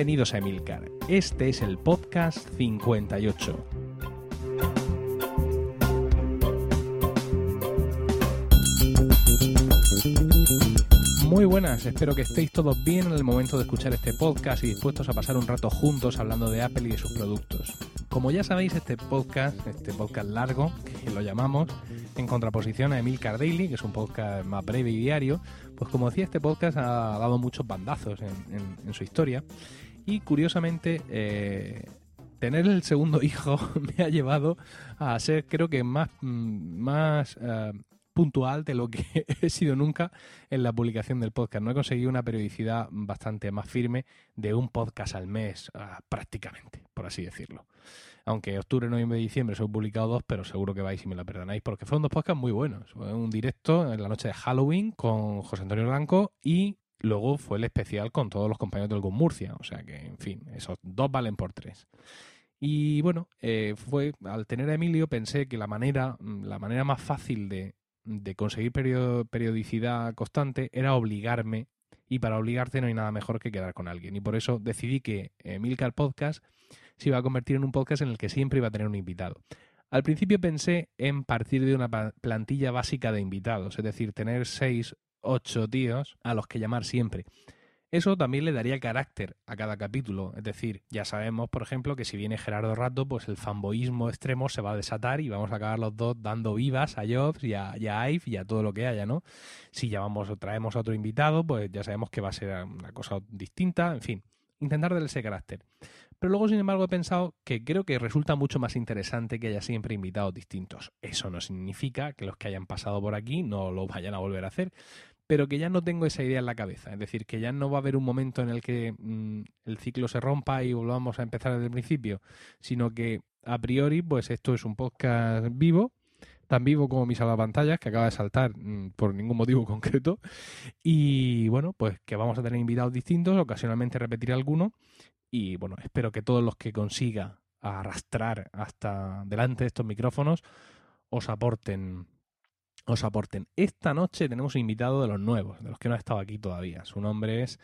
Bienvenidos a Emilcar. Este es el podcast 58. Muy buenas, espero que estéis todos bien en el momento de escuchar este podcast y dispuestos a pasar un rato juntos hablando de Apple y de sus productos. Como ya sabéis, este podcast, este podcast largo, que lo llamamos, en contraposición a Emilcar Daily, que es un podcast más breve y diario, pues como decía, este podcast ha dado muchos bandazos en, su historia y curiosamente eh, tener el segundo hijo me ha llevado a ser creo que más, mm, más eh, puntual de lo que he sido nunca en la publicación del podcast. No he conseguido una periodicidad bastante más firme de un podcast al mes, ah, prácticamente, por así decirlo. Aunque octubre, noviembre y diciembre se han publicado dos, pero seguro que vais y me la perdonáis, porque fueron dos podcasts muy buenos. Un directo en la noche de Halloween con José Antonio Blanco y luego fue el especial con todos los compañeros del Gun Murcia. O sea que, en fin, esos dos valen por tres. Y bueno, eh, fue al tener a Emilio pensé que la manera, la manera más fácil de, de conseguir periodicidad constante era obligarme y para obligarte no hay nada mejor que quedar con alguien. Y por eso decidí que Milcar Podcast se iba a convertir en un podcast en el que siempre iba a tener un invitado. Al principio pensé en partir de una plantilla básica de invitados, es decir, tener seis, ocho tíos a los que llamar siempre. Eso también le daría carácter a cada capítulo. Es decir, ya sabemos, por ejemplo, que si viene Gerardo Rato, pues el fanboísmo extremo se va a desatar y vamos a acabar los dos dando vivas a Jobs y a, Ive y a todo lo que haya, ¿no? Si llamamos o traemos a otro invitado, pues ya sabemos que va a ser una cosa distinta. En fin, intentar darle ese carácter. Pero luego, sin embargo, he pensado que creo que resulta mucho más interesante que haya siempre invitados distintos. Eso no significa que los que hayan pasado por aquí no lo vayan a volver a hacer, pero que ya no tengo esa idea en la cabeza. Es decir, que ya no va a haber un momento en el que mm, el ciclo se rompa y volvamos a empezar desde el principio, sino que a priori, pues esto es un podcast vivo, tan vivo como mi pantallas que acaba de saltar mm, por ningún motivo concreto. Y bueno, pues que vamos a tener invitados distintos, ocasionalmente repetir alguno. Y bueno, espero que todos los que consiga arrastrar hasta delante de estos micrófonos os aporten os aporten. Esta noche tenemos un invitado de los nuevos, de los que no ha estado aquí todavía. Su nombre es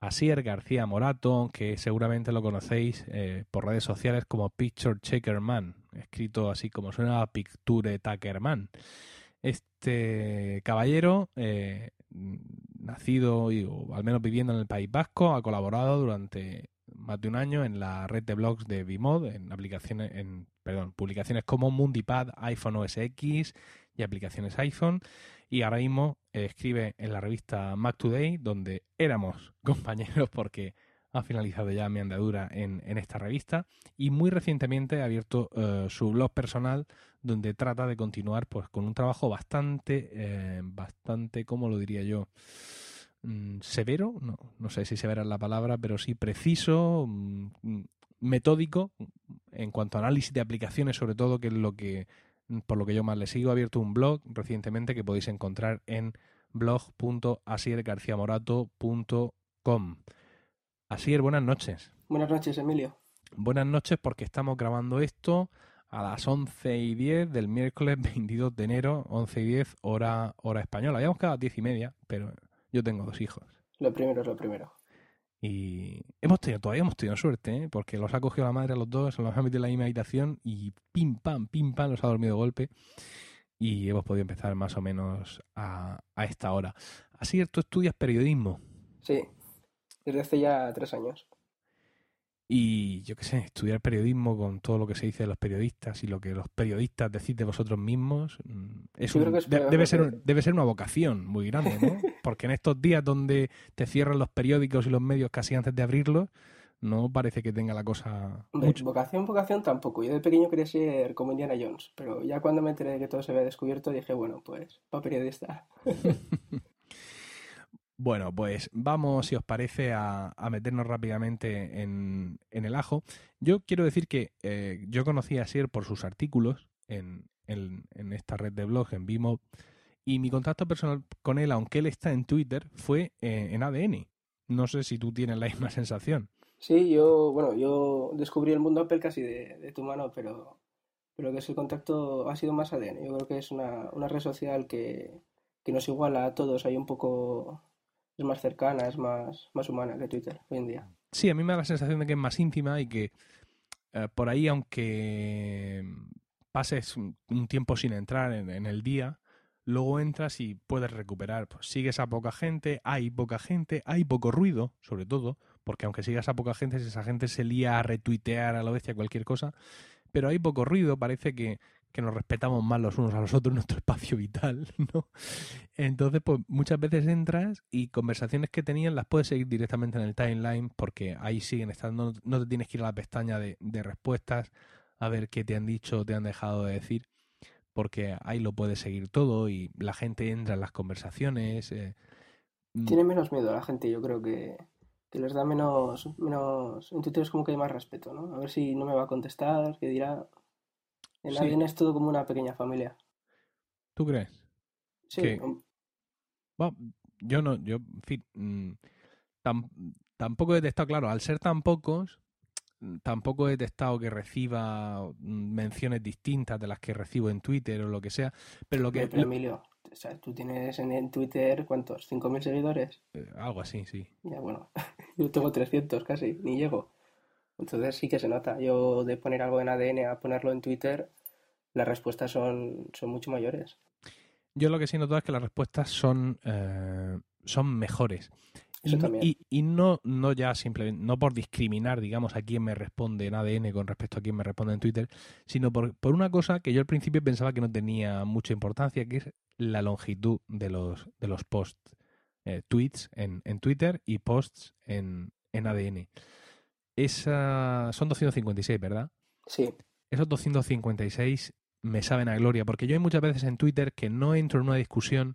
Asier García Morato, que seguramente lo conocéis eh, por redes sociales como Picture Checker Man, escrito así como suena Picture Taker Man. Este caballero, eh, nacido y, o al menos viviendo en el País Vasco, ha colaborado durante más de un año en la red de blogs de Bimod, en aplicaciones, en perdón, publicaciones como Mundipad, iPhone OS X y aplicaciones iPhone. Y ahora mismo eh, escribe en la revista Mac Today, donde éramos compañeros porque ha finalizado ya mi andadura en, esta revista. Y muy recientemente ha abierto eh, su blog personal, donde trata de continuar pues con un trabajo bastante, eh, bastante, ¿cómo lo diría yo? Mm, severo, no, no sé si severa es la palabra, pero sí preciso, mm, mm, metódico en cuanto a análisis de aplicaciones, sobre todo, que es lo que por lo que yo más le sigo, ha abierto un blog recientemente que podéis encontrar en blog.asiergarciamorato.com. Asier, buenas noches. Buenas noches, Emilio. Buenas noches porque estamos grabando esto a las 11 y 10 del miércoles 22 de enero, 11 y 10 hora, hora española. Habíamos quedado a 10 y media, pero yo tengo dos hijos. Lo primero es lo primero. Y hemos tenido, todavía hemos tenido suerte, ¿eh? porque los ha cogido la madre a los dos, los ha metido en la misma habitación y pim pam, pim pam, los ha dormido de golpe. Y hemos podido empezar más o menos a, a esta hora. Así tú estudias periodismo. Sí, desde hace ya tres años. Y yo qué sé, estudiar periodismo con todo lo que se dice de los periodistas y lo que los periodistas decís de vosotros mismos, mm, es debe, ser, debe ser una vocación muy grande, ¿no? Porque en estos días donde te cierran los periódicos y los medios casi antes de abrirlos, no parece que tenga la cosa. Vocación, vocación tampoco. Yo de pequeño quería ser como Indiana Jones, pero ya cuando me enteré de que todo se había descubierto dije, bueno, pues, para periodista. Bueno, pues vamos, si os parece, a, meternos rápidamente en, el ajo. Yo quiero decir que eh, yo conocí a Sier por sus artículos en, esta red de blogs, en Vimo, y mi contacto personal con él, aunque él está en Twitter, fue eh, en ADN. No sé si tú tienes la misma sensación. Sí, yo, bueno, yo descubrí el mundo Apple casi de, tu mano, pero, pero que ese contacto ha sido más ADN. Yo creo que es una, red social que nos iguala a todos. Hay un poco es más cercana, es más, más humana que Twitter hoy en día. sí, a mí me da la sensación de que es más íntima y que eh, por ahí, aunque pases un, tiempo sin entrar en, el día, luego entras y puedes recuperar. Pues sigues a poca gente, hay poca gente, hay poco ruido, sobre todo, porque aunque sigas a poca gente, si esa gente se lía a retuitear a la bestia cualquier cosa, pero hay poco ruido, parece que, que nos respetamos más los unos a los otros en nuestro espacio vital, ¿no? Entonces, pues muchas veces entras y conversaciones que tenían las puedes seguir directamente en el timeline porque ahí siguen estando, no te tienes que ir a la pestaña de, respuestas a ver qué te han dicho o te han dejado de decir, porque ahí lo puedes seguir todo y la gente entra en las conversaciones. Eh, mm. Tiene menos miedo la gente, yo creo que, que les da menos, menos... En Twitter es como que hay más respeto, ¿no? A ver si no me va a contestar, que dirá... En ADN es todo como una pequeña familia. ¿Tú crees? Sí. Bueno, yo no, yo, en fin, mm, tampoco he detectado, claro, al ser tan pocos, mm, tampoco he detectado que reciba mm, menciones distintas de las que recibo en Twitter o lo que sea, pero lo que... Pero, Emilio, tú tienes en, Twitter, ¿cuántos? ¿5.000 seguidores? Eh, algo así, sí. Ya, bueno, yo tengo 300 casi, ni llego. Entonces sí que se nota. Yo de poner algo en ADN a ponerlo en Twitter, las respuestas son, son mucho mayores. Yo lo que sí noto es que las respuestas son, eh, son mejores. y, y, no, no ya simplemente, no por discriminar, digamos, a quién me responde en ADN con respecto a quién me responde en Twitter, sino por, por una cosa que yo al principio pensaba que no tenía mucha importancia, que es la longitud de los, de los posts, eh, tweets en, en, Twitter y posts en, en ADN. Esa, son 256, ¿verdad? Sí. Esos 256 me saben a gloria, porque yo hay muchas veces en Twitter que no entro en una discusión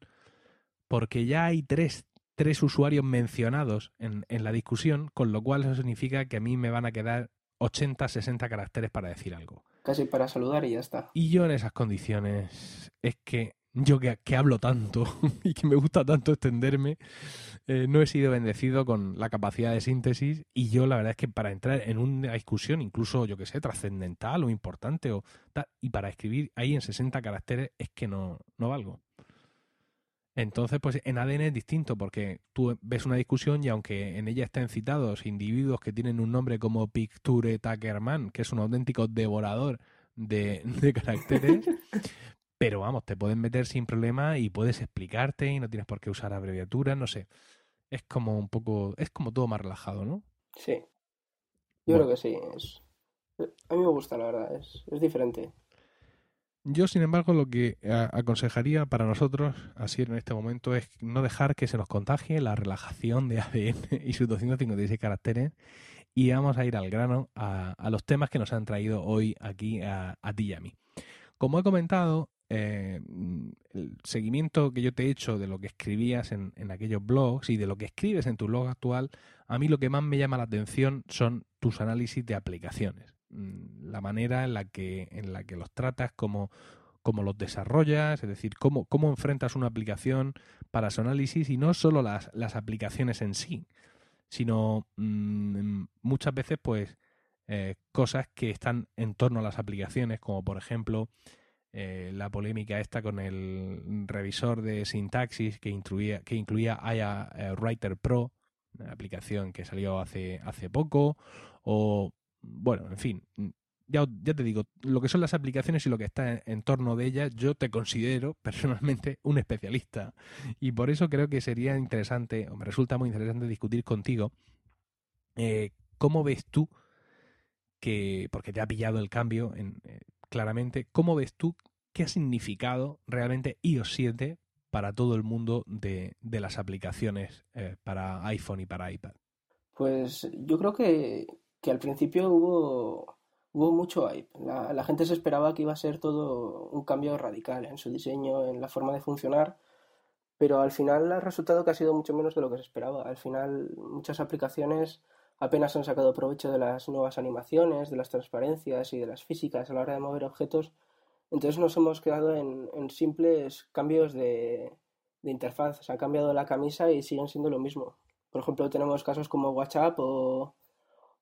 porque ya hay tres, tres usuarios mencionados en, en la discusión, con lo cual eso significa que a mí me van a quedar 80, 60 caracteres para decir algo. Casi para saludar y ya está. Y yo en esas condiciones es que yo que, que hablo tanto y que me gusta tanto extenderme, eh, no he sido bendecido con la capacidad de síntesis y yo la verdad es que para entrar en una discusión, incluso yo que sé, trascendental o importante o y para escribir ahí en 60 caracteres es que no, no valgo. Entonces, pues en ADN es distinto porque tú ves una discusión y aunque en ella estén citados individuos que tienen un nombre como Picture Tuckerman, que es un auténtico devorador de, de caracteres, pero vamos, te pueden meter sin problema y puedes explicarte y no tienes por qué usar abreviaturas, no sé. Es como un poco, es como todo más relajado, ¿no? Sí. Yo creo que sí. Es... A mí me gusta, la verdad, es, es diferente. Yo, sin embargo, lo que aconsejaría para nosotros, así en este momento, es no dejar que se nos contagie la relajación de ADN y sus 256 caracteres y vamos a ir al grano a, a los temas que nos han traído hoy aquí a, a ti y a mí. Como he comentado, eh, el seguimiento que yo te he hecho de lo que escribías en, aquellos blogs y de lo que escribes en tu blog actual, a mí lo que más me llama la atención son tus análisis de aplicaciones. Mm, la manera en la que, en la que los tratas, cómo, cómo los desarrollas, es decir, cómo, cómo enfrentas una aplicación para su análisis y no solo las, las aplicaciones en sí, sino mm, muchas veces pues eh, cosas que están en torno a las aplicaciones, como por ejemplo eh, la polémica esta con el revisor de sintaxis que incluía, que incluía Aya eh, Writer Pro, una aplicación que salió hace, hace poco, o bueno, en fin, ya, ya te digo, lo que son las aplicaciones y lo que está en, torno de ellas, yo te considero personalmente un especialista. Y por eso creo que sería interesante, o me resulta muy interesante discutir contigo, eh, cómo ves tú que, porque te ha pillado el cambio en, claramente, ¿cómo ves tú qué ha significado realmente iOS 7 para todo el mundo de, las aplicaciones eh, para iPhone y para iPad? Pues yo creo que, al principio hubo, hubo mucho hype. La, la, gente se esperaba que iba a ser todo un cambio radical en su diseño, en la forma de funcionar, pero al final ha resultado que ha sido mucho menos de lo que se esperaba. Al final muchas aplicaciones apenas han sacado provecho de las nuevas animaciones, de las transparencias y de las físicas a la hora de mover objetos. Entonces nos hemos quedado en, simples cambios de, interfaz. Se ha cambiado la camisa y siguen siendo lo mismo. Por ejemplo, tenemos casos como WhatsApp o,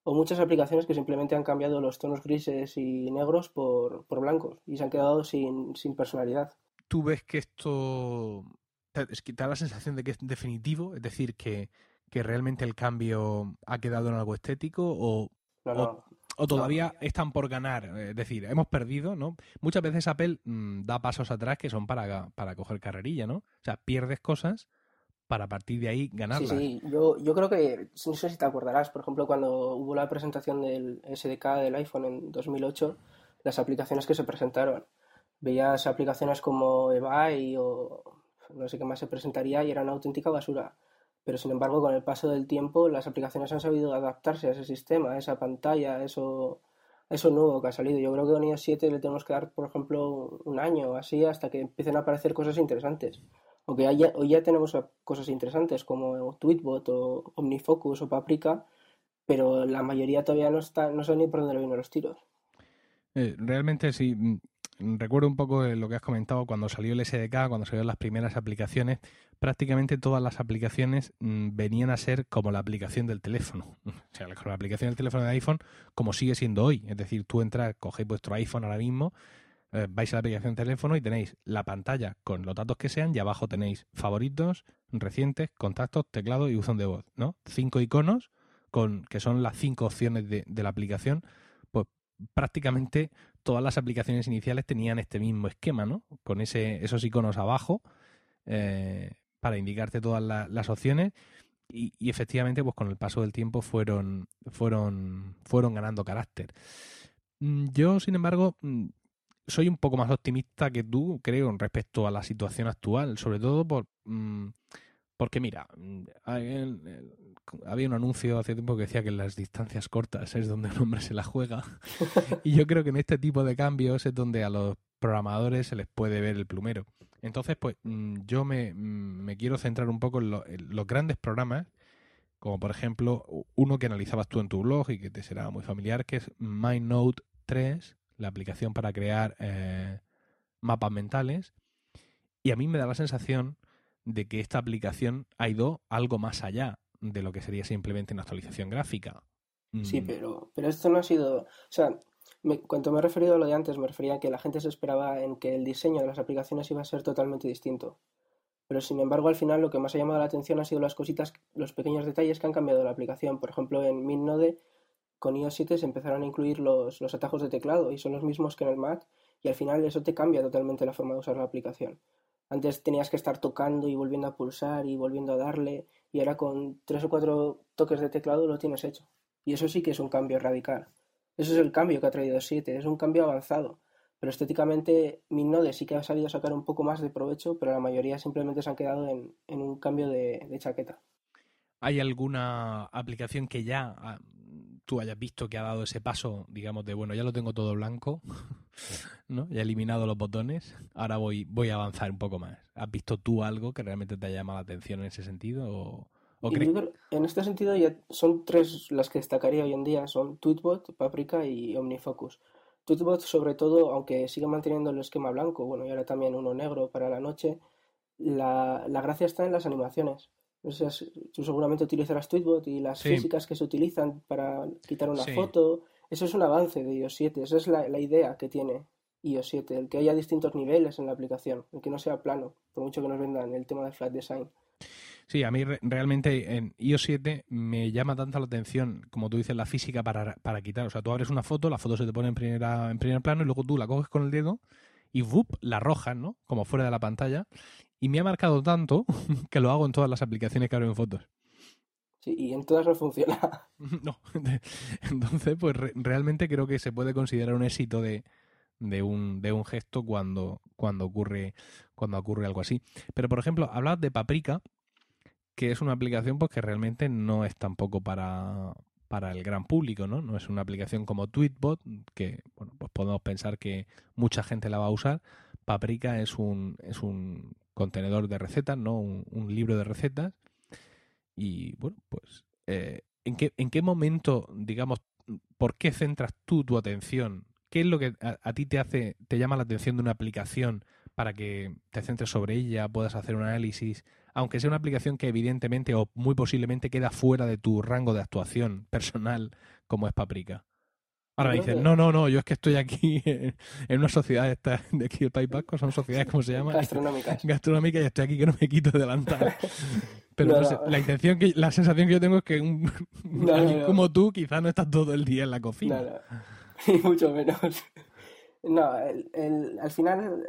muchas aplicaciones que simplemente han cambiado los tonos grises y negros por, blancos y se han quedado sin, personalidad. ¿Tú ves que esto da la sensación de que es definitivo? Es decir, que que realmente el cambio ha quedado en algo estético o, No, no. o todavía están por ganar? Es decir, hemos perdido, ¿no? Muchas veces Apple mm, da pasos atrás que son para, para coger carrerilla, ¿no? O sea, pierdes cosas para a partir de ahí Sí, ganarlas. sí, yo, yo creo que, no sé si te acordarás, por ejemplo, cuando hubo la presentación del SDK del iPhone en 2008, las aplicaciones que se presentaron. Veías aplicaciones como eBay o no sé qué más se presentaría y era una auténtica basura. Pero sin embargo, con el paso del tiempo, las aplicaciones han sabido adaptarse a ese sistema, a esa pantalla, a eso, eso nuevo que ha salido. Yo creo que con iOS 7 le tenemos que dar, por ejemplo, un año o así hasta que empiecen a aparecer cosas interesantes. Aunque hoy ya tenemos cosas interesantes como Tweetbot o OmniFocus o Paprika, pero la mayoría todavía no está, no sabe ni por dónde vienen los tiros. Eh, realmente sí. Recuerdo un poco lo que has comentado cuando salió el SDK, cuando salieron las primeras aplicaciones. Prácticamente todas las aplicaciones mm, venían a ser como la aplicación del teléfono. O sea, la la aplicación del teléfono de iPhone como sigue siendo hoy. Es decir, tú entras, cogéis vuestro iPhone ahora mismo, eh, vais a la aplicación del teléfono y tenéis la pantalla con los datos que sean y abajo tenéis favoritos, recientes, contactos, teclado y buzón de voz, ¿no? Cinco iconos con que son las cinco opciones de, de la aplicación. Pues prácticamente todas las aplicaciones iniciales tenían este mismo esquema, ¿no? Con ese, esos iconos abajo eh, para indicarte todas la- las opciones y, y efectivamente, pues con el paso del tiempo fueron, fueron, fueron ganando carácter. Mm, Yo, sin embargo, mm, soy un poco más optimista que tú, creo, respecto a la situación actual, sobre todo por, mm, porque mira, mm, había un anuncio hace tiempo que decía que en las distancias cortas es donde el hombre se la juega. y yo creo que en este tipo de cambios es donde a los programadores se les puede ver el plumero. Entonces, pues mm, yo me, mm, me quiero centrar un poco en, lo- en los grandes programas, como por ejemplo uno que analizabas tú en tu blog y que te será muy familiar, que es MindNote 3, la aplicación para crear eh, mapas mentales. Y a mí me da la sensación de que esta aplicación ha ido algo más allá de lo que sería simplemente una actualización gráfica. Sí, Mm, pero, pero esto no ha sido, o sea, me, cuando me he referido a lo de antes, me refería a que la gente se esperaba en que el diseño de las aplicaciones iba a ser totalmente distinto. Pero sin embargo, al final lo que más ha llamado la atención han sido las cositas, los pequeños detalles que han cambiado la aplicación. Por ejemplo, en MidNode con iOS 7 se empezaron a incluir los, los atajos de teclado y son los mismos que en el Mac y al final eso te cambia totalmente la forma de usar la aplicación. Antes tenías que estar tocando y volviendo a pulsar y volviendo a darle y ahora con tres o cuatro toques de teclado lo tienes hecho. Y eso sí que es un cambio radical. Eso es el cambio que ha traído 7, es un cambio avanzado. Pero estéticamente MidNode sí que ha sabido sacar un poco más de provecho, pero la mayoría simplemente se han quedado en, en un cambio de, de chaqueta. ¿Hay alguna aplicación que ya tú hayas visto que ha dado ese paso, digamos, de bueno, ya lo tengo todo blanco, ¿no? Ya he eliminado los botones, ahora voy, voy a avanzar un poco más. ¿Has visto tú algo que realmente te ha llamado la atención en ese sentido? ¿O, o Y crees- yo creo- en este sentido ya son tres las que destacaría hoy en día, son Tweetbot, Paprika y OmniFocus. Tweetbot sobre todo, aunque sigue manteniendo el esquema blanco, bueno, y ahora también uno negro para la noche, la, la gracia está en las animaciones. O sea, tú seguramente utilizarás Tweetbot y las Sí. físicas que se utilizan para quitar una Sí. foto, eso es un avance de iOS 7, esa es la, la idea que tiene iOS 7, el que haya distintos niveles en la aplicación, el que no sea plano, por mucho que nos vendan el tema de flat design. Sí, a mí re- realmente en iOS 7 me llama tanta la atención, como tú dices, la física para, para quitar. O sea, tú abres una foto, la foto se te pone en, primera, en primer plano y luego tú la coges con el dedo y la arrojas, ¿no? Como fuera de la pantalla. Y me ha marcado tanto que lo hago en todas las aplicaciones que abro en fotos. Sí, y en todas no funciona. No. Entonces, pues re- realmente creo que se puede considerar un éxito de, de, un, de un gesto cuando, cuando, ocurre, cuando ocurre algo así. Pero, por ejemplo, hablabas de Paprika, que es una aplicación pues, que realmente no es tampoco para, para el gran público, ¿no? No es una aplicación como Tweetbot, que bueno, pues podemos pensar que mucha gente la va a usar. Paprika es un, es un contenedor de recetas, ¿no? Un, un libro de recetas. Y bueno, pues eh, ¿en, qué, ¿en qué momento, digamos, por qué centras tú tu atención? ¿Qué es lo que a, a ti te hace, te llama la atención de una aplicación para que te centres sobre ella, puedas hacer un análisis, aunque sea una aplicación que evidentemente o muy posiblemente queda fuera de tu rango de actuación personal, como es Paprika? Ahora me dicen, no, no, no, yo es que estoy aquí en una sociedad de aquí del País Vasco, son sociedades, ¿cómo se llama? Gastronómicas. Gastronómicas y estoy aquí que no me quito de delantal. Pero la intención que, la sensación que yo tengo es que un, como tú quizás no estás todo el día en la cocina. No, mucho menos. No, el, al final,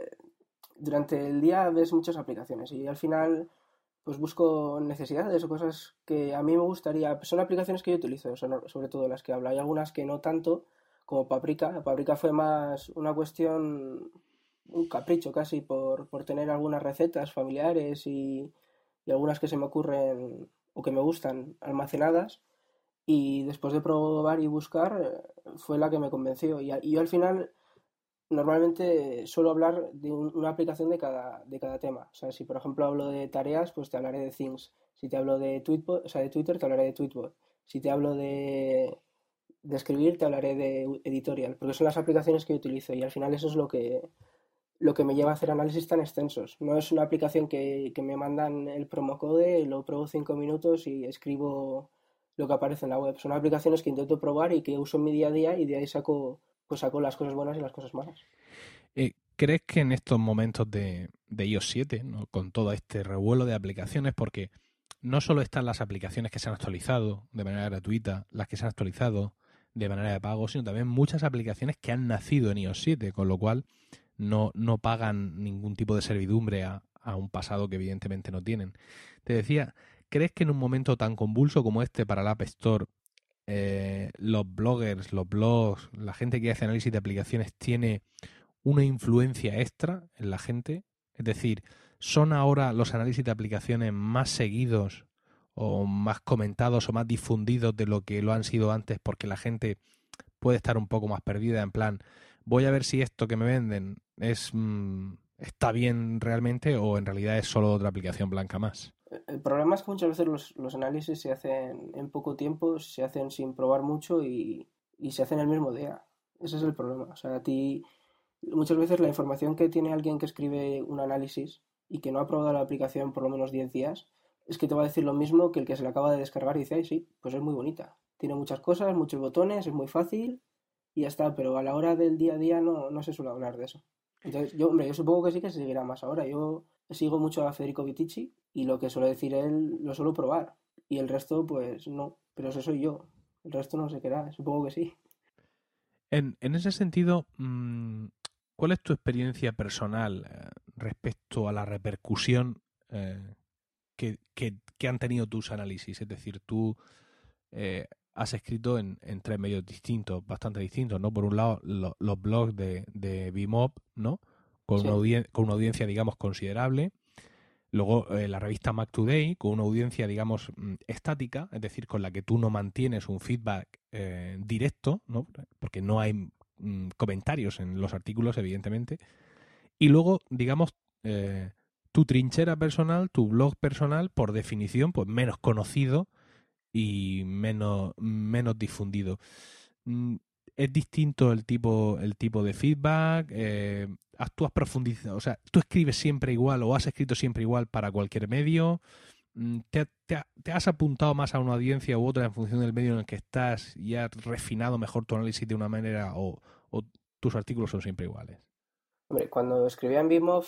durante el día ves muchas aplicaciones y al final pues busco necesidades o cosas que a mí me gustaría. Son aplicaciones que yo utilizo, sobre todo las que hablo. Hay algunas que no tanto, como Paprika. Paprika fue más una cuestión, un capricho casi por, por tener algunas recetas familiares y, y, algunas que se me ocurren o que me gustan almacenadas. Y después de probar y buscar, fue la que me convenció. Y, yo al final normalmente suelo hablar de una aplicación de cada, de cada tema. O sea, si por ejemplo hablo de tareas, pues te hablaré de Things. Si te hablo de, Tweetbot, o sea, de Twitter, te hablaré de Tweetbot. Si te hablo de, de escribir, te hablaré de Editorial, porque son las aplicaciones que utilizo y al final eso es lo que, lo que me lleva a hacer análisis tan extensos. No es una aplicación que, que me mandan el promocode, lo pruebo cinco minutos y escribo lo que aparece en la web. Son aplicaciones que intento probar y que uso en mi día a día y de ahí saco pues saco las cosas buenas y las cosas malas. Eh, ¿Crees que en estos momentos de, iOS 7, con todo este revuelo de aplicaciones, porque no solo están las aplicaciones que se han actualizado de manera gratuita, las que se han actualizado de manera de pago, sino también muchas aplicaciones que han nacido en iOS 7, con lo cual no, no pagan ningún tipo de servidumbre a, a un pasado que evidentemente no tienen. Te decía, ¿crees que en un momento tan convulso como este para el App Store eh, los bloggers, los blogs, la gente que hace análisis de aplicaciones tiene una influencia extra en la gente? Es decir, ¿son ahora los análisis de aplicaciones más seguidos o más comentados o más difundidos de lo que lo han sido antes porque la gente puede estar un poco más perdida en plan, voy a ver si esto que me venden es mm, está bien realmente o en realidad es solo otra aplicación blanca más? El problema es que muchas veces los, los, análisis se hacen en poco tiempo, se hacen sin probar mucho y, y, se hacen el mismo día. Ese es el problema. O sea, a ti muchas veces la información que tiene alguien que escribe un análisis y que no ha probado la aplicación por lo menos 10 días, es que te va a decir lo mismo que el que se la acaba de descargar y dice, ay, sí, pues es muy bonita. Tiene muchas cosas, muchos botones, es muy fácil y ya está, pero a la hora del día a día no, no se suele hablar de eso. Entonces, yo, hombre, yo supongo que sí que se seguirá más ahora. Yo sigo mucho a Federico Vitici y lo que suele decir él lo suelo probar. Y el resto, pues no. Pero eso soy yo. El resto no sé qué era. Supongo que sí. En, en ese sentido, mm, ¿cuál es tu experiencia personal eh, respecto a la repercusión eh, que, que, han tenido tus análisis? Es decir, tú eh, has escrito en, en, tres medios distintos, bastante distintos, ¿no? Por un lado, los blogs de, de Bimop, ¿no? Con, una con una audiencia, digamos, considerable. Luego eh, la revista Mac Today, con una audiencia, digamos, mm, estática, es decir, con la que tú no mantienes un feedback eh, directo, ¿no? porque no hay mm, comentarios en los artículos, evidentemente. Y luego, digamos, eh, tu trinchera personal, tu blog personal, por definición, pues menos conocido y menos, menos difundido. Mm, es distinto el tipo, el tipo de feedback, eh, actúas profundizado, o sea, tú escribes siempre igual o has escrito siempre igual para cualquier medio, mm, te, te, has apuntado más a una audiencia u otra en función del medio en el que estás y has refinado mejor tu análisis de una manera o, o tus artículos son siempre iguales. Hombre, cuando escribía en Bimov,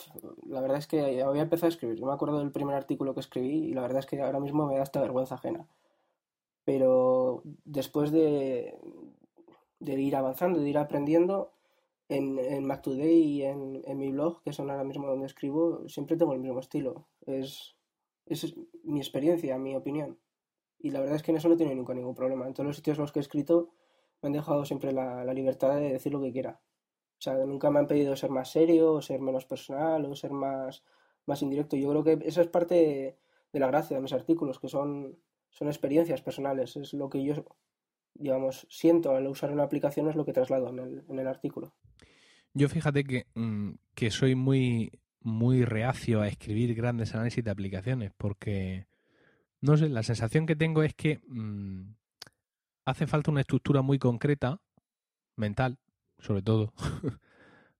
la verdad es que había empezado a escribir. Yo me acuerdo del primer artículo que escribí y la verdad es que ahora mismo me da esta vergüenza ajena. Pero después de, ir avanzando, de ir aprendiendo. En, en Mac Today y en, mi blog, que son ahora mismo donde escribo, siempre tengo el mismo estilo. Es, mi experiencia, mi opinión. Y la verdad es que en eso no he tenido nunca ningún problema. En todos los sitios en los que he escrito me han dejado siempre la libertad de decir lo que quiera. O sea, nunca me han pedido ser más serio, o ser menos personal, o ser más, más indirecto. Yo creo que esa es parte de, la gracia de mis artículos, que son, son experiencias personales. Es lo que yo digamos, siento al usar una aplicación es lo que traslado en el, en el artículo. Yo fíjate que, mm, que soy muy, muy reacio a escribir grandes análisis de aplicaciones porque, no sé, la sensación que tengo es que mmm, hace falta una estructura muy concreta, mental, sobre todo,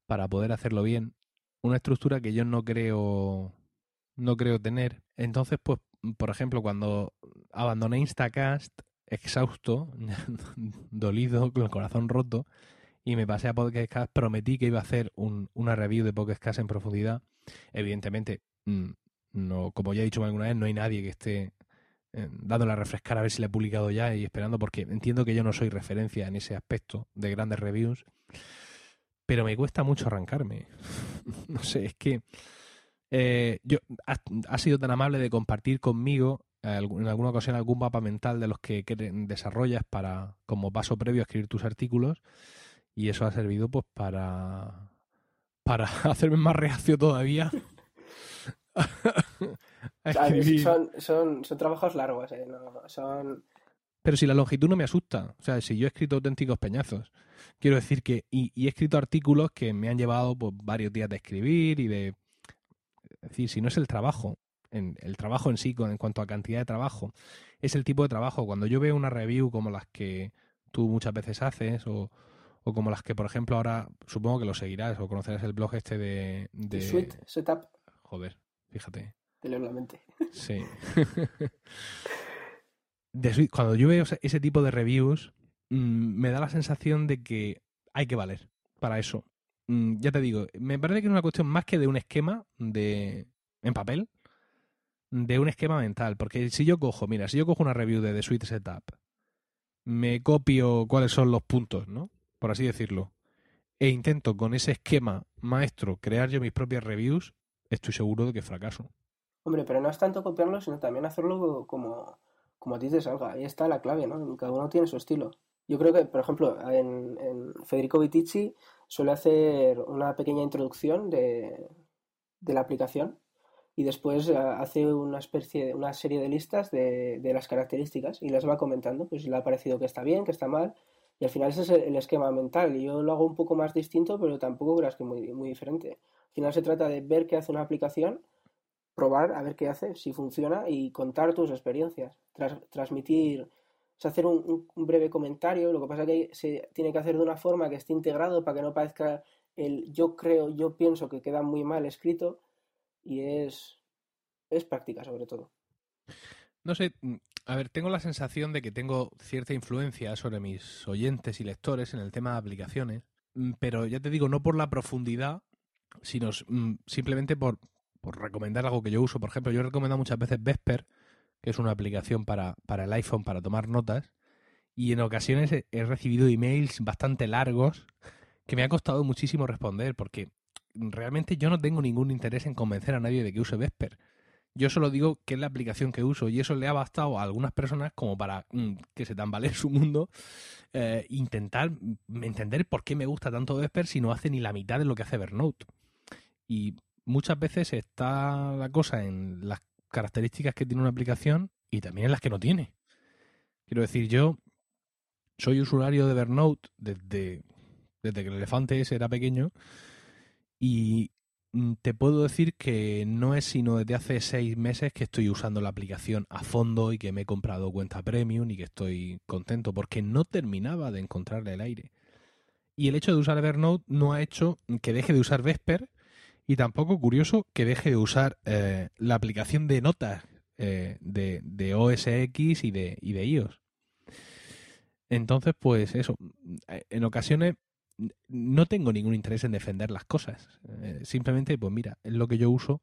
para poder hacerlo bien. Una estructura que yo no creo, no creo tener. Entonces, pues, por ejemplo, cuando abandoné Instacast, exhausto, dolido, con el corazón roto, y me pasé a Podcast prometí que iba a hacer una review de Podcast en profundidad. Evidentemente, mm, no, como ya he dicho alguna vez, no hay nadie que esté dándole a refrescar a ver si la he publicado ya y esperando, porque entiendo que yo no soy referencia en ese aspecto de grandes reviews, pero me cuesta mucho arrancarme. no sé, es que eh, yo ha, sido tan amable de compartir conmigo en alguna ocasión algún mapa mental de los que desarrollas para como paso previo a escribir tus artículos y eso ha servido pues para para hacerme más reacio todavía son, son, son, trabajos largos ¿eh? son pero si la longitud no me asusta o sea si yo he escrito auténticos peñazos quiero decir que y, he escrito artículos que me han llevado pues, varios días de escribir y de es decir si no es el trabajo en el trabajo en sí en cuanto a cantidad de trabajo es el tipo de trabajo cuando yo veo una review como las que tú muchas veces haces o o como las que, por ejemplo, ahora supongo que lo seguirás o conocerás el blog este de... de... Suite, Setup. Joder, fíjate. Te leo la mente. Sí. cuando yo veo ese tipo de reviews, mm, me da la sensación de que hay que valer para eso. Mm, ya te digo, me parece que es una cuestión más que de un esquema de en papel, de un esquema mental. Porque si yo cojo, mira, si yo cojo una review de The Suite Setup, me copio cuáles son los puntos, ¿no? por así decirlo, e intento con ese esquema maestro crear yo mis propias reviews, estoy seguro de que fracaso. Hombre, pero no es tanto copiarlo, sino también hacerlo como, como a ti te salga. Ahí está la clave, ¿no? Cada uno tiene su estilo. Yo creo que, por ejemplo, en, Federico Vitici suele hacer una pequeña introducción de, de la aplicación y después eh, hace una especie una serie de listas de, de, las características y las va comentando pues le ha parecido que está bien que está mal y al final ese es el esquema mental. Yo lo hago un poco más distinto, pero tampoco creas que muy, muy diferente. Al final se trata de ver qué hace una aplicación, probar a ver qué hace, si funciona y contar tus experiencias. transmitir, hacer un, breve comentario. Lo que pasa que se tiene que hacer de una forma que esté integrado para que no parezca el yo creo, yo pienso que queda muy mal escrito. Y es, es práctica sobre todo. No sé, a ver, tengo la sensación de que tengo cierta influencia sobre mis oyentes y lectores en el tema de aplicaciones, mm, pero ya te digo, no por la profundidad, sino mm, simplemente por, recomendar algo que yo uso. Por ejemplo, yo he recomendado muchas veces Vesper, que es una aplicación para, para el iPhone para tomar notas, y en ocasiones he, recibido emails bastante largos que me ha costado muchísimo responder, porque realmente yo no tengo ningún interés en convencer a nadie de que use Vesper. Yo solo digo que es la aplicación que uso y eso le ha bastado a algunas personas como para mm, que se tambalee su mundo, eh, intentar entender por qué me gusta tanto Vesper si no hace ni la mitad de lo que hace Evernote. Y muchas veces está la cosa en las características que tiene una aplicación y también en las que no tiene. Quiero decir, yo soy usuario de Evernote desde, desde que el elefante ese era pequeño y Mm, te puedo decir que no es sino desde hace seis meses que estoy usando la aplicación a fondo y que me he comprado cuenta premium y que estoy contento porque no terminaba de encontrarle el aire. Y el hecho de usar Evernote no ha hecho que deje de usar Vesper y tampoco, curioso, que deje de usar eh, la aplicación de notas eh, de, de OS X y de, y de iOS. Entonces, pues eso, en ocasiones no tengo ningún interés en defender las cosas. Eh, simplemente, pues mira, es lo que yo uso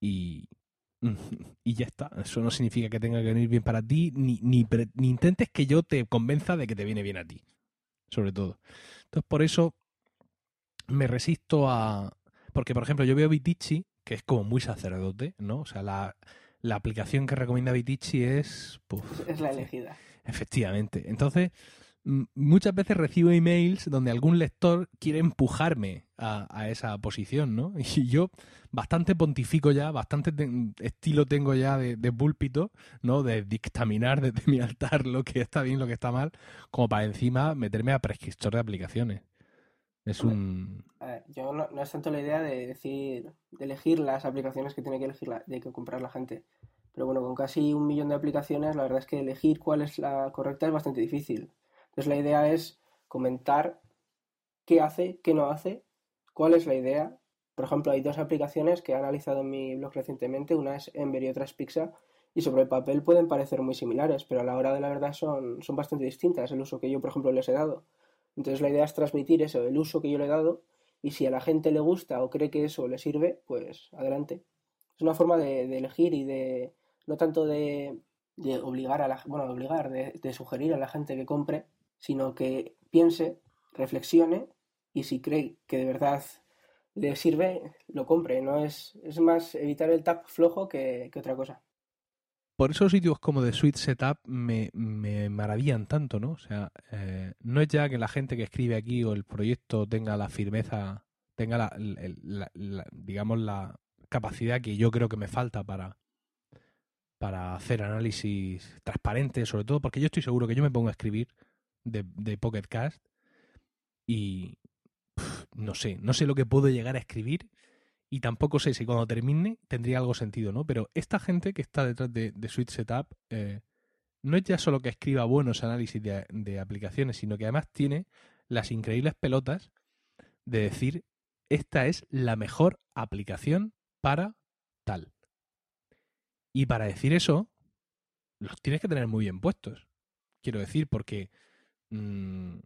y, y ya está. Eso no significa que tenga que venir bien para ti, ni, ni, ni, intentes que yo te convenza de que te viene bien a ti, sobre todo. Entonces, por eso me resisto a... Porque, por ejemplo, yo veo Vitici, que es como muy sacerdote, ¿no? O sea, la, la aplicación que recomienda Vitici es... es la elegida. Efectivamente. Entonces muchas veces recibo emails donde algún lector quiere empujarme a, esa posición, ¿no? Y yo bastante pontifico ya, bastante estilo tengo ya de, púlpito, ¿no? De dictaminar desde mi altar lo que está bien, lo que está mal, como para encima meterme a prescriptor de aplicaciones. Es un... yo no, no, es tanto la idea de decir, de elegir las aplicaciones que tiene que elegir, la, de que comprar la gente. Pero bueno, con casi un millón de aplicaciones, la verdad es que elegir cuál es la correcta es bastante difícil. Entonces la idea es comentar qué hace, qué no hace, cuál es la idea. Por ejemplo, hay dos aplicaciones que he analizado en mi blog recientemente, una es Ember y otra es Pixa, y sobre el papel pueden parecer muy similares, pero a la hora de la verdad son, son bastante distintas el uso que yo, por ejemplo, les he dado. Entonces la idea es transmitir eso, el uso que yo le he dado, y si a la gente le gusta o cree que eso le sirve, pues adelante. Es una forma de, elegir y de, no tanto de, de, obligar a la, bueno, de obligar, de sugerir a la gente que compre, sino que piense, reflexione y si cree que de verdad le sirve, lo compre. No es, es más evitar el tap flojo que otra cosa por esos sitios como de Suite Setup me, me maravillan tanto, ¿no? O sea, eh, no es ya que la gente que escribe aquí o el proyecto tenga la firmeza, tenga la, digamos, la capacidad que yo creo que me falta para, para hacer análisis transparente, sobre todo porque yo estoy seguro que yo me pongo a escribir de Pocket Cast y no sé, no sé lo que puedo llegar a escribir y tampoco sé si cuando termine tendría algo sentido, ¿no? Pero esta gente que está detrás de, de Switch Setup eh, no es ya solo que escriba buenos análisis de, aplicaciones, sino que además tiene las increíbles pelotas de decir esta es la mejor aplicación para tal. Y para decir eso, los tienes que tener muy bien puestos. Quiero decir, porque mm,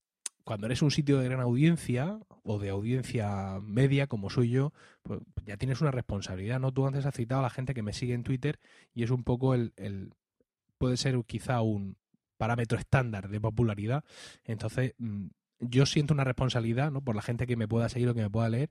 cuando eres un sitio de gran audiencia o de audiencia media como soy yo, pues ya tienes una responsabilidad, ¿no? Tú antes has citado a la gente que me sigue en Twitter y es un poco el, el puede ser quizá un parámetro estándar de popularidad. Entonces, mm, yo siento una responsabilidad, ¿no? Por la gente que me pueda seguir o que me pueda leer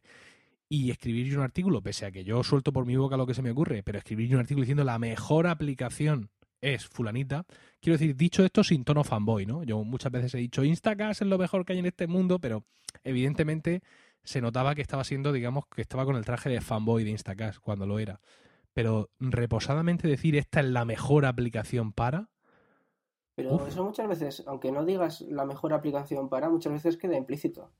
y escribir un artículo, pese a que yo suelto por mi boca lo que se me ocurre, pero escribir un artículo diciendo la mejor aplicación es fulanita. Quiero decir, dicho esto sin tono fanboy, ¿no? Yo muchas veces he dicho Instacast es lo mejor que hay en este mundo, pero evidentemente se notaba que estaba siendo, digamos, que estaba con el traje de fanboy de Instacast cuando lo era. Pero reposadamente decir esta es la mejor aplicación para. Pero eso muchas veces, aunque no digas la mejor aplicación para, muchas veces queda implícito.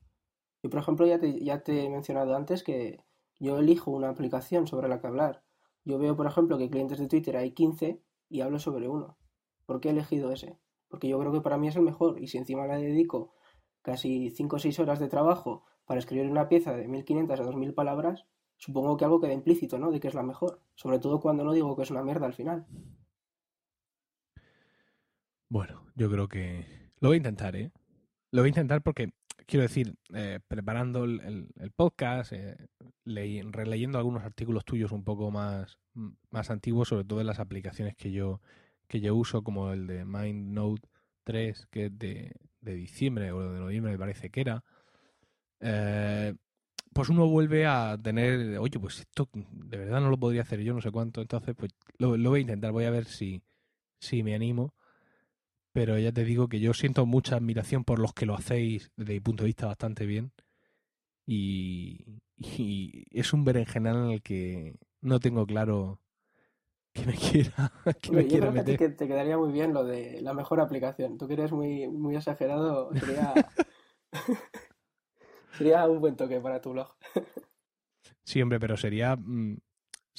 Yo, por ejemplo, ya te, ya te he mencionado antes que yo elijo una aplicación sobre la que hablar. Yo veo, por ejemplo, que clientes de Twitter hay 15 y hablo sobre uno. ¿Por qué he elegido ese? Porque yo creo que para mí es el mejor y si encima le dedico casi 5 o 6 horas de trabajo para escribir una pieza de 1500 a 2000 palabras, supongo que algo queda implícito, ¿no? De que es la mejor. Sobre todo cuando no digo que es una mierda al final. Bueno, yo creo que lo voy a intentar, ¿eh? Lo voy a intentar porque, quiero decir, eh, preparando el, podcast, eh, releyendo algunos artículos tuyos un poco más, más antiguos, sobre todo en las aplicaciones que yo, que yo uso, como el de MindNote 3, que es de, de diciembre o de noviembre, me parece que era. Eh, pues uno vuelve a tener, oye, pues esto de verdad no lo podría hacer yo, no sé cuánto, entonces pues lo, lo voy a intentar, voy a ver si, si me animo. Pero ya te digo que yo siento mucha admiración por los que lo hacéis desde mi punto de vista bastante bien. Y, y es un berenjenal en el que no tengo claro que me quiera, que me quiera meter. Que te quedaría muy bien lo de la mejor aplicación. Tú que eres muy, muy exagerado, sería, sería un buen toque para tu blog. sí, hombre, pero sería mm,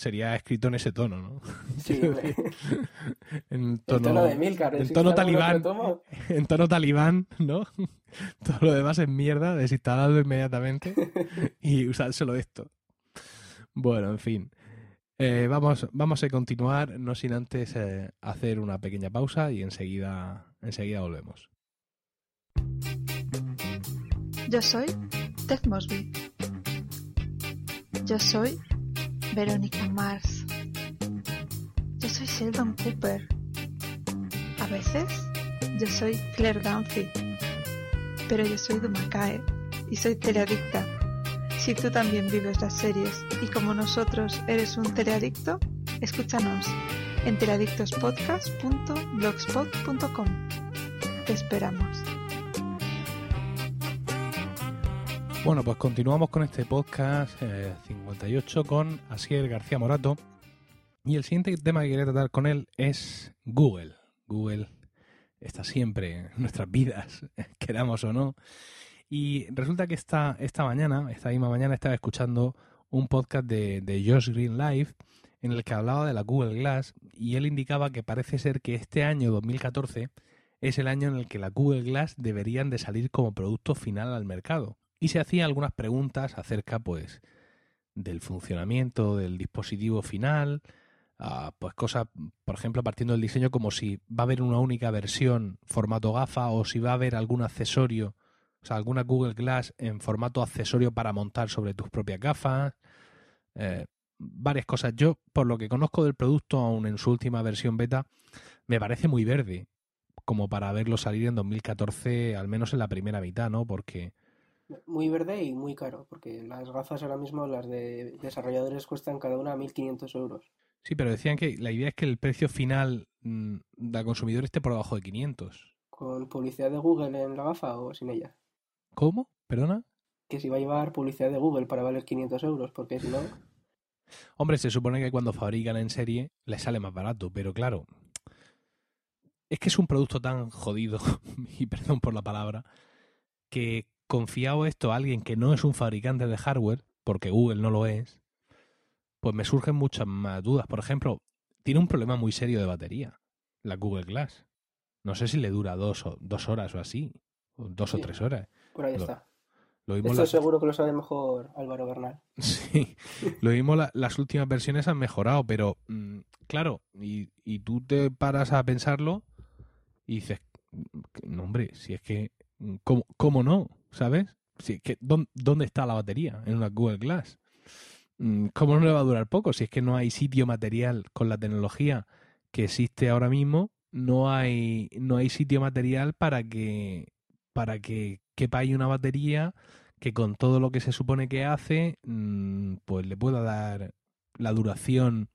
sería escrito en ese tono, ¿no? Sí, en tono, el tono de Milcar. En tono talibán. En tono talibán, ¿no? Todo lo demás es mierda, desinstaladlo inmediatamente y usárselo esto. Bueno, en fin. Eh, vamos, vamos a continuar, no sin antes eh, hacer una pequeña pausa y enseguida, enseguida volvemos. Yo soy Ted Mosby. Yo soy Verónica Mars. Yo soy Sheldon Cooper. A veces yo soy Claire Dunphy. Pero yo soy Dumakae y soy teleadicta. Si tú también vives las series y como nosotros eres un teleadicto, escúchanos en teleadictospodcast.blogspot.com. Te esperamos. Bueno, pues continuamos con este podcast 58 eh, con Asier García Morato. Y el siguiente tema que quería tratar con él es Google. Google está siempre en nuestras vidas, queramos o no. Y resulta que esta, esta mañana, esta misma mañana, estaba escuchando un podcast de, de Josh Green Live en el que hablaba de la Google Glass y él indicaba que parece ser que este año 2014 es el año en el que la Google Glass deberían de salir como producto final al mercado y se hacían algunas preguntas acerca pues del funcionamiento del dispositivo final, a pues cosas, por ejemplo, partiendo del diseño como si va a haber una única versión formato gafa o si va a haber algún accesorio, o sea, alguna Google Glass en formato accesorio para montar sobre tus propias gafas. Eh, varias cosas. Yo, por lo que conozco del producto, aún en su última versión beta, me parece muy verde, como para verlo salir en 2014, al menos en la primera mitad, ¿no? Porque... Muy verde y muy caro, porque las gafas ahora mismo, las de desarrolladores, cuestan cada una 1.500 euros. Sí, pero decían que la idea es que el precio final mm, del consumidor esté por debajo de 500. ¿Con publicidad de Google en la gafa o sin ella? ¿Cómo? ¿Perdona? Que si va a llevar publicidad de Google para valer 500 euros, porque si no... Hombre, se supone que cuando fabrican en serie les sale más barato, pero claro, es que es un producto tan jodido, y perdón por la palabra, que confiado esto a alguien que no es un fabricante de hardware, porque Google no lo es, pues me surgen muchas más dudas. Por ejemplo, tiene un problema muy serio de batería, la Google Glass. No sé si le dura dos, o, dos horas o así, o dos o tres horas. Por ahí está. Lo Esto seguro que lo sabe mejor Álvaro Bernal. Sí, lo mismo las últimas versiones han mejorado, pero mm, claro, y, y, tú te paras a pensarlo y dices, no hombre, si es que, ¿cómo, cómo no? ¿Sabes? Si ¿dónde está la batería en una Google Glass? Mm, ¿cómo no le va a durar poco? Si es que no hay sitio material con la tecnología que existe ahora mismo, no hay, no hay sitio material para que, para que quepa ahí una batería que con todo lo que se supone que hace, mm, pues le pueda dar la duración,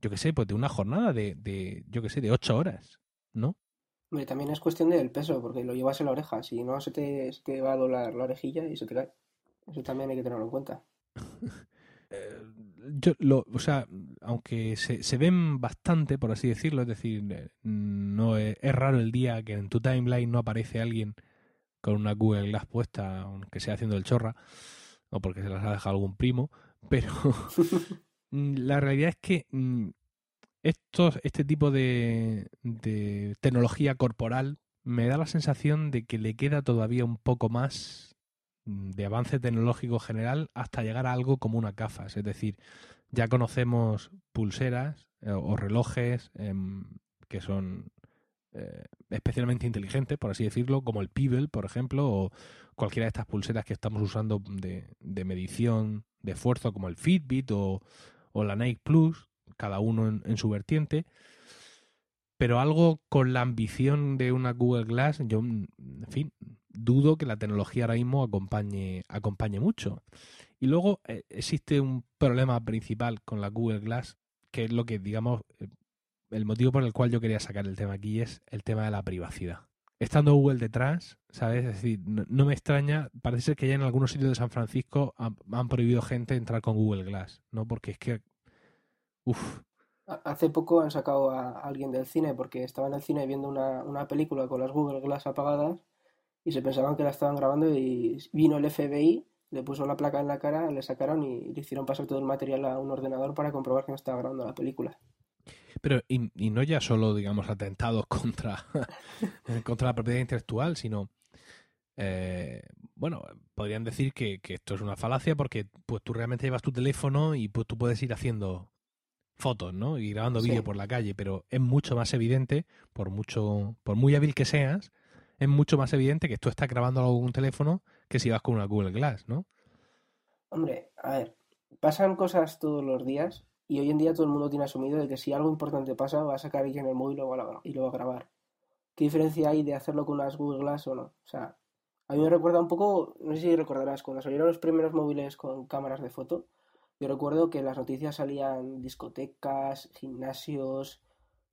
yo qué sé, pues de una jornada de, de yo qué sé, de ocho horas, ¿no? También es cuestión del peso, porque lo llevas en la oreja, si no se te, se te va a doblar la orejilla y se te cae. Eso también hay que tenerlo en cuenta. Eh, yo lo, o sea, aunque se, se, ven bastante, por así decirlo, es decir, eh, no es, raro el día que en tu timeline no aparece alguien con una Google Glass puesta, aunque sea haciendo el chorra, o porque se las ha dejado algún primo, pero la realidad es que mm, estos, este tipo de, de tecnología corporal me da la sensación de que le queda todavía un poco más Mm, de avance tecnológico general hasta llegar a algo como una gafas. Es decir, ya conocemos pulseras eh, o relojes em, que son eh, especialmente inteligentes, por así decirlo, como el Pebble, por ejemplo, o cualquiera de estas pulseras que estamos usando de, de medición de esfuerzo, como el Fitbit o, o la Nike Plus, cada uno en, su vertiente pero algo con la ambición de una Google Glass, yo, en fin, dudo que la tecnología ahora mismo acompañe, acompañe mucho. Y luego eh, existe un problema principal con la Google Glass, que es lo que, digamos, eh, el motivo por el cual yo quería sacar el tema aquí es el tema de la privacidad. Estando Google detrás, ¿sabes? Es decir, no, me extraña, parece ser que ya en algunos sitios de San Francisco han, prohibido gente entrar con Google Glass, ¿no? Porque es que, uff, Hace poco han sacado a alguien del cine porque estaba en el cine viendo una, una, película con las Google Glass apagadas y se pensaban que la estaban grabando y vino el FBI, le puso la placa en la cara, le sacaron y le hicieron pasar todo el material a un ordenador para comprobar que no estaba grabando la película. Pero, y, y no ya solo, digamos, atentados contra, contra la propiedad intelectual, sino, eh, bueno, podrían decir que, que, esto es una falacia porque pues tú realmente llevas tu teléfono y pues tú puedes ir haciendo fotos, ¿no? Y grabando vídeo por la calle, pero es mucho más evidente, por mucho, por muy hábil que seas, es mucho más evidente que tú estás grabando algo con un teléfono que si vas con una Google Glass, ¿no? Hombre, a ver, pasan cosas todos los días y hoy en día todo el mundo tiene asumido de que si algo importante pasa va a sacar alguien el móvil y lo va a grabar. ¿Qué diferencia hay de hacerlo con unas Google Glass o no? O sea, a mí me recuerda un poco, no sé si recordarás, cuando salieron los primeros móviles con cámaras de foto, yo recuerdo que en las noticias salían discotecas, gimnasios,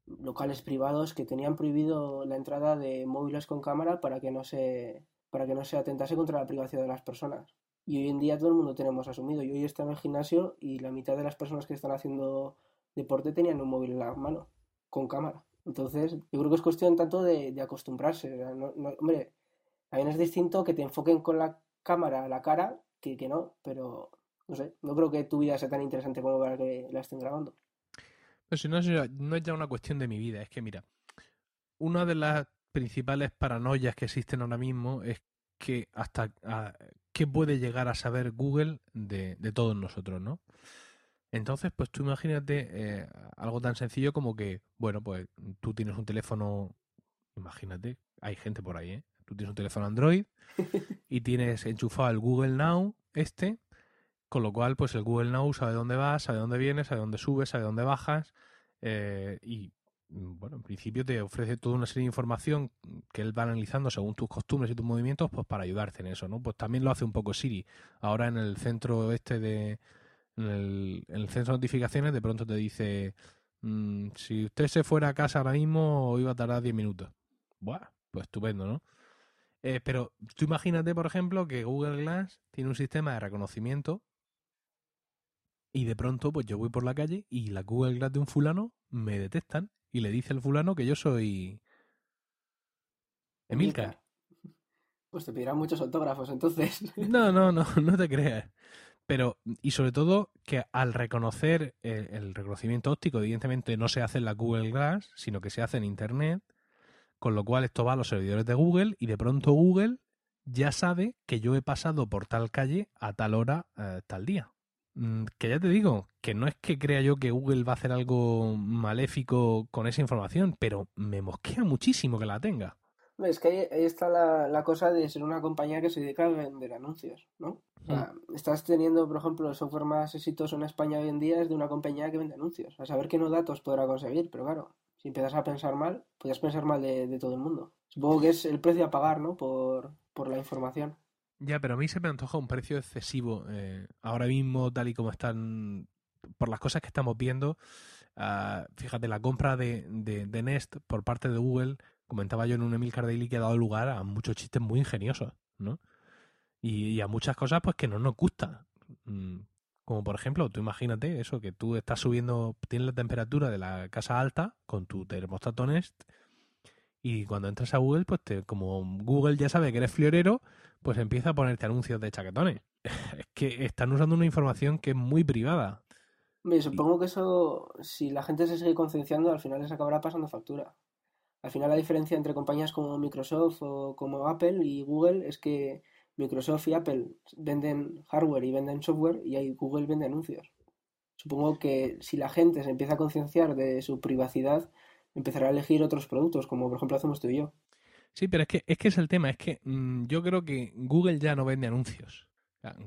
locales privados que tenían prohibido la entrada de móviles con cámara para que no se para que no se atentase contra la privacidad de las personas. Y hoy en día todo el mundo tenemos asumido. Yo hoy estoy en el gimnasio y la mitad de las personas que están haciendo deporte tenían un móvil en la mano, con cámara. Entonces, yo creo que es cuestión tanto de, acostumbrarse. hombre, también es distinto que te enfoquen con la cámara a la cara que, que no, pero no sé, no creo que tu vida sea tan interesante como para que la estén grabando. Pero si no, no es ya una cuestión de mi vida, es que mira, una de las principales paranoias que existen ahora mismo es que hasta qué puede llegar a saber Google de, todos nosotros, ¿no? Entonces, pues tú imagínate eh, algo tan sencillo como que, bueno, pues tú tienes un teléfono, imagínate, hay gente por ahí, ¿eh? Tú tienes un teléfono Android y tienes enchufado el Google Now, este, con lo cual, pues el Google Now sabe dónde vas, sabe dónde vienes, sabe dónde subes, sabe dónde bajas eh, y, mm, bueno, en principio te ofrece toda una serie de información que él va analizando según tus costumbres y tus movimientos, pues para ayudarte en eso, ¿no? Pues también lo hace un poco Siri. Ahora en el centro este de en el, en el centro de notificaciones de pronto te dice, mm, si usted se fuera a casa ahora mismo iba a tardar 10 minutos. Buah, pues estupendo, ¿no? Eh, pero tú imagínate, por ejemplo, que Google Glass tiene un sistema de reconocimiento y de pronto pues yo voy por la calle y la Google Glass de un fulano me detectan y le dice el fulano que yo soy Emilcar. Pues te pedirán muchos autógrafos entonces. No, no, no, no te creas. Pero, y sobre todo, que al reconocer el, el, reconocimiento óptico, evidentemente no se hace en la Google Glass, sino que se hace en Internet, con lo cual esto va a los servidores de Google y de pronto Google ya sabe que yo he pasado por tal calle a tal hora, eh, tal día. Mm, que ya te digo, que no es que crea yo que Google va a hacer algo maléfico con esa información, pero me mosquea muchísimo que la tenga. Es que ahí, ahí está la, la, cosa de ser una compañía que se dedica a vender anuncios, ¿no? O sea, mm. estás teniendo, por ejemplo, el software más exitoso en España hoy en día es de una compañía que vende anuncios. A saber qué no datos podrá conseguir, pero claro, si empiezas a pensar mal, podrías pensar mal de, de, todo el mundo. Supongo que es el precio a pagar, ¿no? Por, por la información. Ya, pero a mí se me antoja un precio excesivo. Eh, ahora mismo, tal y como están, por las cosas que estamos viendo, uh, fíjate, la compra de, de, Nest por parte de Google comentaba yo en un Emil Daily que ha dado lugar a muchos chistes muy ingeniosos, ¿no? Y, y a muchas cosas pues que no nos gustan. Mm, como por ejemplo, tú imagínate eso, que tú estás subiendo, tienes la temperatura de la casa alta con tu termostato Nest y cuando entras a Google, pues te, como Google ya sabe que eres florero, pues empieza a ponerte anuncios de chaquetones. Es que están usando una información que es muy privada. Me supongo que eso, si la gente se sigue concienciando, al final les acabará pasando factura. Al final la diferencia entre compañías como Microsoft o como Apple y Google es que Microsoft y Apple venden hardware y venden software y ahí Google vende anuncios. Supongo que si la gente se empieza a concienciar de su privacidad, empezará a elegir otros productos, como por ejemplo hacemos tú y yo. Sí, pero es que es, que es el tema, es que mmm, yo creo que Google ya no vende anuncios.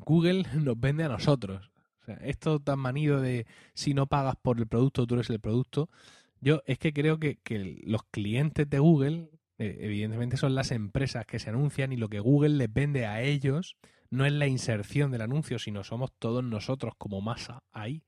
Google nos vende a nosotros. O sea, esto tan manido de si no pagas por el producto, tú eres el producto. Yo es que creo que, que los clientes de Google, eh, evidentemente, son las empresas que se anuncian y lo que Google les vende a ellos no es la inserción del anuncio, sino somos todos nosotros como masa ahí.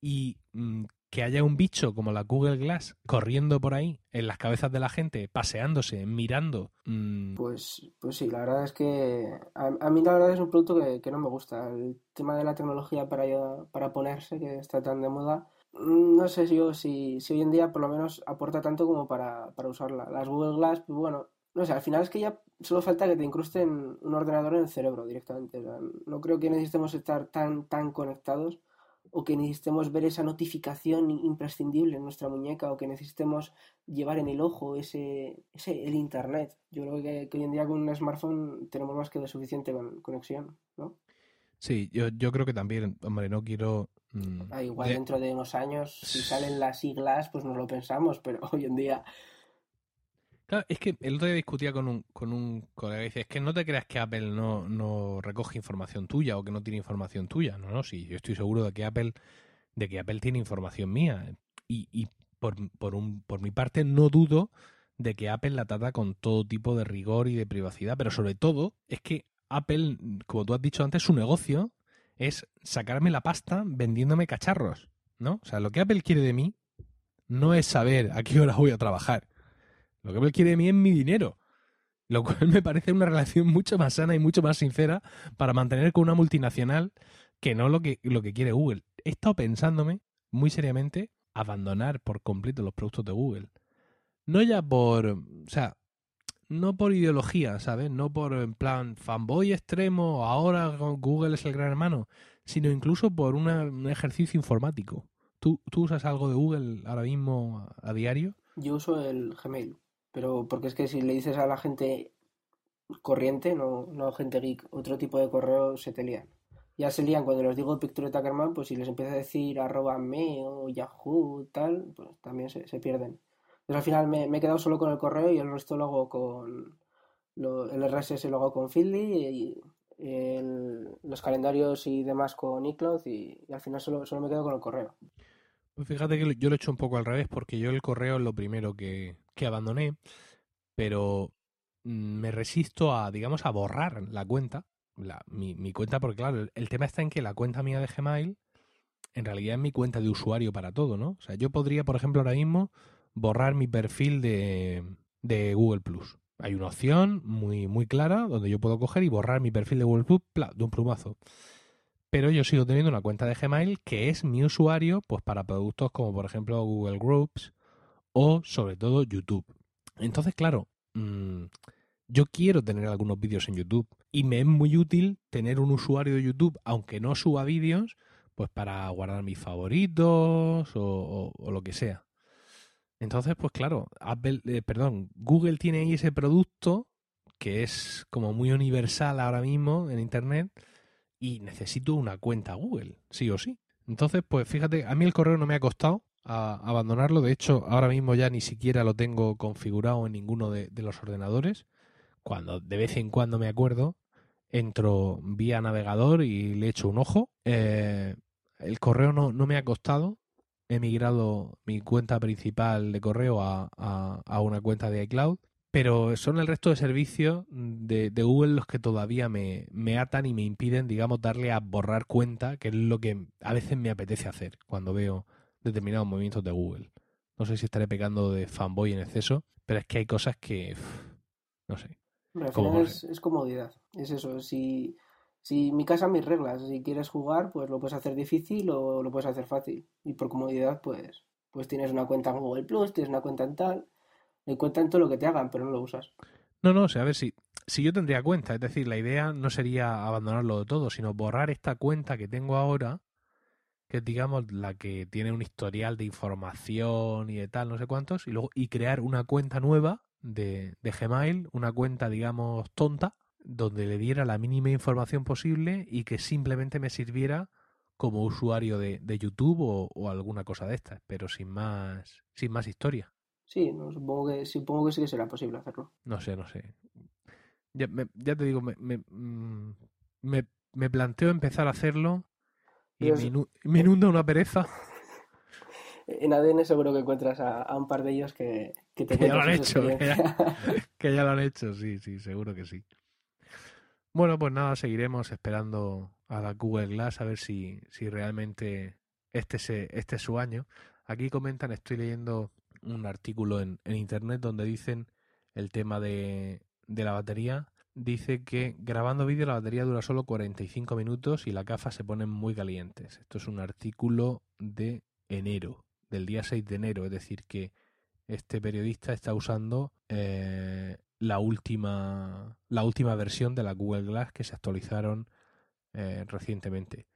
Y mmm, que haya un bicho como la Google Glass corriendo por ahí en las cabezas de la gente, paseándose, mirando. Mmm... Pues, pues sí, la verdad es que a, mí la verdad es un producto que, que, no me gusta. El tema de la tecnología para, para ponerse, que está tan de moda, no sé si, yo, si, si hoy en día por lo menos aporta tanto como para, para usarla. Las Google Glass, pues bueno, no sé, al final es que ya solo falta que te incrusten un ordenador en el cerebro directamente. O sea, no creo que necesitemos estar tan, tan conectados o que necesitemos ver esa notificación imprescindible en nuestra muñeca o que necesitemos llevar en el ojo ese, ese el internet. Yo creo que, que hoy en día con un smartphone tenemos más que de suficiente con, conexión, ¿no? Sí, yo, yo creo que también, hombre, no quiero... Mmm, ah, igual de... dentro de unos años, si salen las siglas, pues nos lo pensamos, pero hoy en día Claro, es que el otro día discutía con un, con un colega y dice, es que no te creas que Apple no, no recoge información tuya o que no tiene información tuya. No, no, sí, yo estoy seguro de que Apple, de que Apple tiene información mía. Y, y por, por, un, por mi parte no dudo de que Apple la trata con todo tipo de rigor y de privacidad, pero sobre todo es que Apple, como tú has dicho antes, su negocio es sacarme la pasta vendiéndome cacharros, ¿no? O sea, lo que Apple quiere de mí no es saber a qué hora voy a trabajar lo que Apple quiere de mí es mi dinero. Lo cual me parece una relación mucho más sana y mucho más sincera para mantener con una multinacional que no lo que, lo que quiere Google. He estado pensándome muy seriamente abandonar por completo los productos de Google. No ya por, o sea, no por ideología, ¿sabes? No por en plan fanboy extremo, ahora Google es el gran hermano, sino incluso por un ejercicio informático. ¿Tú, ¿Tú usas algo de Google ahora mismo a diario? Yo uso el Gmail. Pero porque es que si le dices a la gente corriente, no, no gente geek, otro tipo de correo se te lían. ya se lían cuando les digo Picture Tackerman, pues si les empiezo a decir arroba me o Yahoo, tal, pues también se, pierden. Entonces al final me, he quedado solo con el correo y el resto lo hago con. el RSS lo hago con Feedly y los calendarios y demás con iCloud y, al final solo, solo me quedo con el correo. Pues fíjate que yo lo he hecho un poco al revés porque yo el correo es lo primero que, que abandoné, pero me resisto a, digamos, a borrar la cuenta mi, cuenta, porque claro, el, tema está en que la cuenta mía de Gmail en realidad es mi cuenta de usuario para todo, ¿no? O sea, yo podría, por ejemplo, ahora mismo borrar mi perfil de, de Google Plus. Hay una opción muy, muy clara donde yo puedo coger y borrar mi perfil de Google Plus de un plumazo. Pero yo sigo teniendo una cuenta de Gmail que es mi usuario pues para productos como por ejemplo Google Groups o sobre todo YouTube. Entonces, claro, mmm, yo quiero tener algunos vídeos en YouTube y me es muy útil tener un usuario de YouTube, aunque no suba vídeos, pues para guardar mis favoritos o, lo que sea. Entonces, pues claro, Apple, eh, perdón, Google tiene ahí ese producto que es como muy universal ahora mismo en Internet y necesito una cuenta Google, sí o sí. Entonces, pues fíjate, a mí el correo no me ha costado abandonarlo. De hecho, ahora mismo ya ni siquiera lo tengo configurado en ninguno de los ordenadores cuando de vez en cuando me acuerdo, entro vía navegador y le echo un ojo. Eh, el correo no, me ha costado. He migrado mi cuenta principal de correo a, una cuenta de iCloud. Pero son el resto de servicios de, Google los que todavía me, me, atan y me impiden, digamos, darle a borrar cuenta, que es lo que a veces me apetece hacer cuando veo determinados movimientos de Google. No sé si estaré pecando de fanboy en exceso, pero es que hay cosas que... no sé es, comodidad. Es eso. Si, si mi casa, mis reglas. Si quieres jugar, pues lo puedes hacer difícil o lo puedes hacer fácil. Y por comodidad, pues, pues tienes una cuenta en Google Plus, tienes una cuenta en tal. Y cuenta en todo lo que te hagan, pero no lo usas. No, no, o sea, a ver si, si yo tendría cuenta. Es decir, la idea no sería abandonarlo de todo, sino borrar esta cuenta que tengo ahora, que es, digamos, la que tiene un historial de información y de tal, no sé cuántos, y luego y crear una cuenta nueva de, Gmail, una cuenta, digamos, tonta, donde le diera la mínima información posible y que simplemente me sirviera como usuario de, YouTube o, alguna cosa de estas, pero sin más, sin más historia. Sí, supongo, que, supongo que sí que será posible hacerlo. No sé, no sé. Ya, te digo, me, me, mm, me, planteo empezar a hacerlo y me, inunda una pereza. en ADN seguro que encuentras a, un par de ellos que, que te que ya lo han hecho. Que ya, lo han hecho, sí, sí, seguro que sí. Bueno, pues nada, seguiremos esperando a la Google Glass a ver si, si realmente este, este es su año. Aquí comentan, estoy leyendo un artículo en, en internet donde dicen el tema de, de la batería. Dice que grabando vídeo la batería dura solo 45 minutos y las gafas se ponen muy calientes. Esto es un artículo de enero del día 6 de enero, es decir, que este periodista está usando eh, la última la última versión de la Google Glass que se actualizaron eh, recientemente.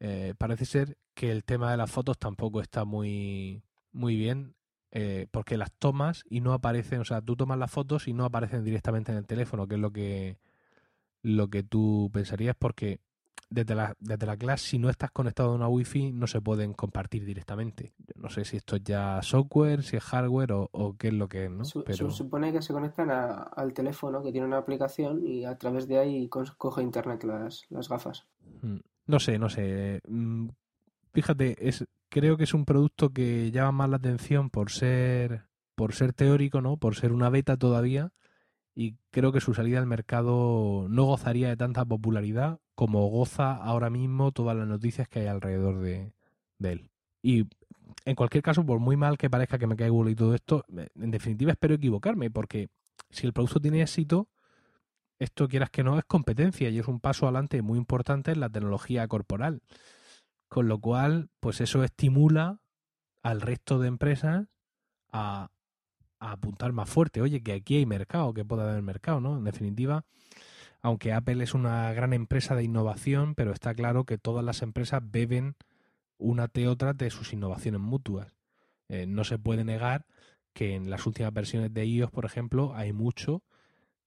Eh, parece ser que el tema de las fotos tampoco está muy muy bien porque las tomas y no aparecen, o sea, tú tomas las fotos y no aparecen directamente en el teléfono, que es lo que lo que tú pensarías porque desde la, desde la clase, si no estás conectado a una wifi, no se pueden compartir directamente. no sé si esto es ya software, si es hardware o, qué es lo que es, ¿no? Pero... Se supone que se conectan al teléfono que tiene una aplicación y a través de ahí coge internet las, las gafas. Mm, no sé, no sé. Mm, fíjate, es, creo que es un producto que llama más la atención por ser, por ser teórico, ¿no? Por ser una beta todavía y creo que su salida al mercado no gozaría de tanta popularidad como goza ahora mismo todas las noticias que hay alrededor de, él. Y en cualquier caso, por muy mal que parezca que me caiga Google y todo esto, en definitiva espero equivocarme, porque si el producto tiene éxito, esto quieras que no es competencia y es un paso adelante muy importante en la tecnología corporal. Con lo cual, pues eso estimula al resto de empresas a, a apuntar más fuerte. Oye, que aquí hay mercado, que puede haber mercado, ¿no? En definitiva, aunque Apple es una gran empresa de innovación, pero está claro que todas las empresas beben una de otra de sus innovaciones mutuas. Eh, no se puede negar que en las últimas versiones de iOS, por ejemplo, hay mucho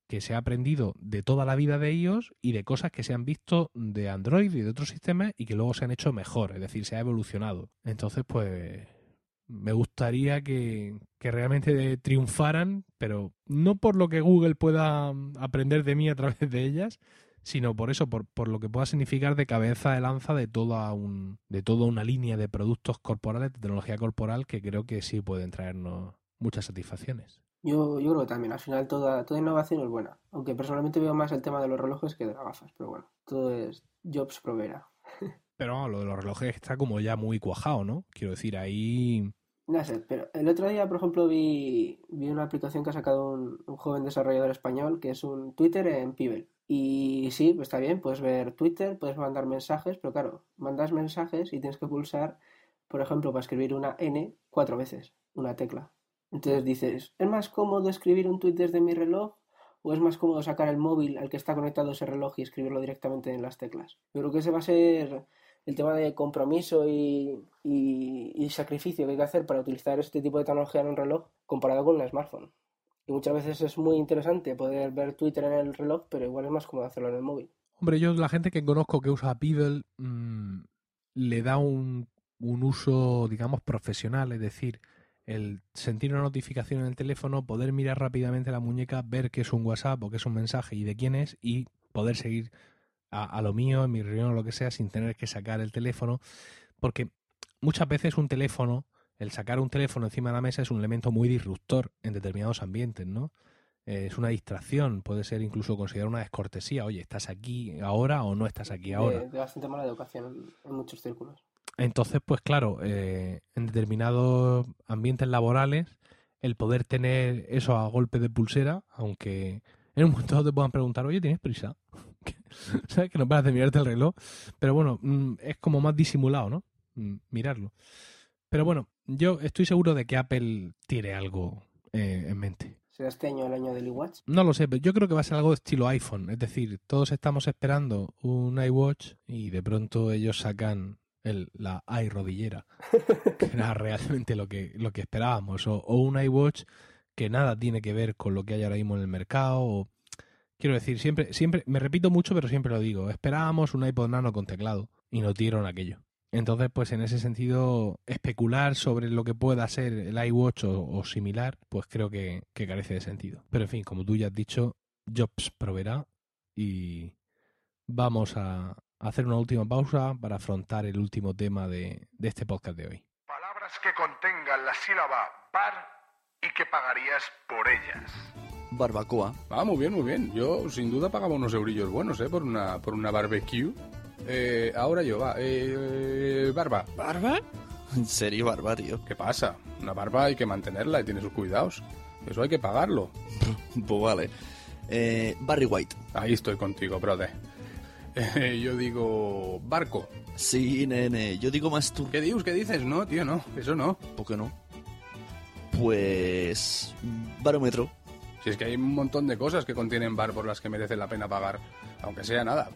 que se ha aprendido de toda la vida de ellos y de cosas que se han visto de Android y de otros sistemas y que luego se han hecho mejor, es decir, se ha evolucionado. Entonces, pues me gustaría que, que, realmente triunfaran, pero no por lo que Google pueda aprender de mí a través de ellas, sino por eso, por, por lo que pueda significar de cabeza de lanza de toda, un, de toda una línea de productos corporales, de tecnología corporal, que creo que sí pueden traernos muchas satisfacciones. Yo, yo creo que también, al final toda, toda innovación es buena, aunque personalmente veo más el tema de los relojes que de las gafas, pero bueno, todo es Jobs Provera. Pero lo de los relojes está como ya muy cuajado, ¿no? Quiero decir, ahí... No sé, pero el otro día, por ejemplo, vi, vi una aplicación que ha sacado un, un joven desarrollador español, que es un Twitter en Pibel. Y sí, pues está bien, puedes ver Twitter, puedes mandar mensajes, pero claro, mandas mensajes y tienes que pulsar, por ejemplo, para escribir una N cuatro veces, una tecla. Entonces dices, ¿es más cómodo escribir un tweet desde mi reloj o es más cómodo sacar el móvil al que está conectado ese reloj y escribirlo directamente en las teclas? Yo creo que ese va a ser el tema de compromiso y, y, sacrificio que hay que hacer para utilizar este tipo de tecnología en un reloj comparado con un smartphone. Y muchas veces es muy interesante poder ver Twitter en el reloj, pero igual es más cómodo hacerlo en el móvil. Hombre, yo la gente que conozco que usa Pibel mmm, le da un, un, uso, digamos, profesional, es decir, el sentir una notificación en el teléfono, poder mirar rápidamente la muñeca, ver qué es un WhatsApp o qué es un mensaje y de quién es y poder seguir a, lo mío, en mi reunión o lo que sea, sin tener que sacar el teléfono, porque muchas veces un teléfono el sacar un teléfono encima de la mesa es un elemento muy disruptor en determinados ambientes, ¿no? Eh, es una distracción, puede ser incluso considerado una descortesía. Oye, ¿estás aquí ahora o no estás aquí ahora? De bastante mala educación en muchos círculos. Entonces, pues claro, eh, en determinados ambientes laborales, el poder tener eso a golpe de pulsera, aunque en un momento te puedan preguntar, oye, ¿tienes prisa? ¿Sabes? Que no paras de mirarte el reloj. Pero bueno, mm, es como más disimulado, ¿no? Mm, mirarlo. Pero bueno, yo estoy seguro de que Apple tiene algo eh, en mente. ¿Será este año el año del iWatch? No lo sé, pero yo creo que va a ser algo de estilo iPhone. Es decir, todos estamos esperando un iWatch y de pronto ellos sacan el, la iRodillera, que era realmente lo que, lo que esperábamos. O, o, un iWatch que nada tiene que ver con lo que hay ahora mismo en el mercado. O, quiero decir, siempre, siempre, me repito mucho, pero siempre lo digo. Esperábamos un iPod Nano con teclado y nos dieron aquello. Entonces, pues en ese sentido, especular sobre lo que pueda ser el iWatch o, o similar, pues creo que, que, carece de sentido. Pero en fin, como tú ya has dicho, Jobs proveerá y vamos a hacer una última pausa para afrontar el último tema de, de este podcast de hoy. Palabras que contengan la sílaba bar y que pagarías por ellas. Barbacoa. Ah, muy bien, muy bien. Yo sin duda pagaba unos eurillos buenos, ¿eh? Por una, por una barbecue. Eh, ahora yo, va. Eh, barba. ¿Barba? ¿En serio, barba, tío? ¿Qué pasa? Una barba hay que mantenerla y tiene sus cuidados. Eso hay que pagarlo. pues vale. Eh, Barry White. Ahí estoy contigo, brother. Yo digo barco. Sí, nene. Yo digo más tú. ¿Qué dios? ¿Qué dices? No, tío, no. Eso no. ¿Por qué no? Pues... Barómetro. Si es que hay un montón de cosas que contienen bar por las que merece la pena pagar, aunque sea nada,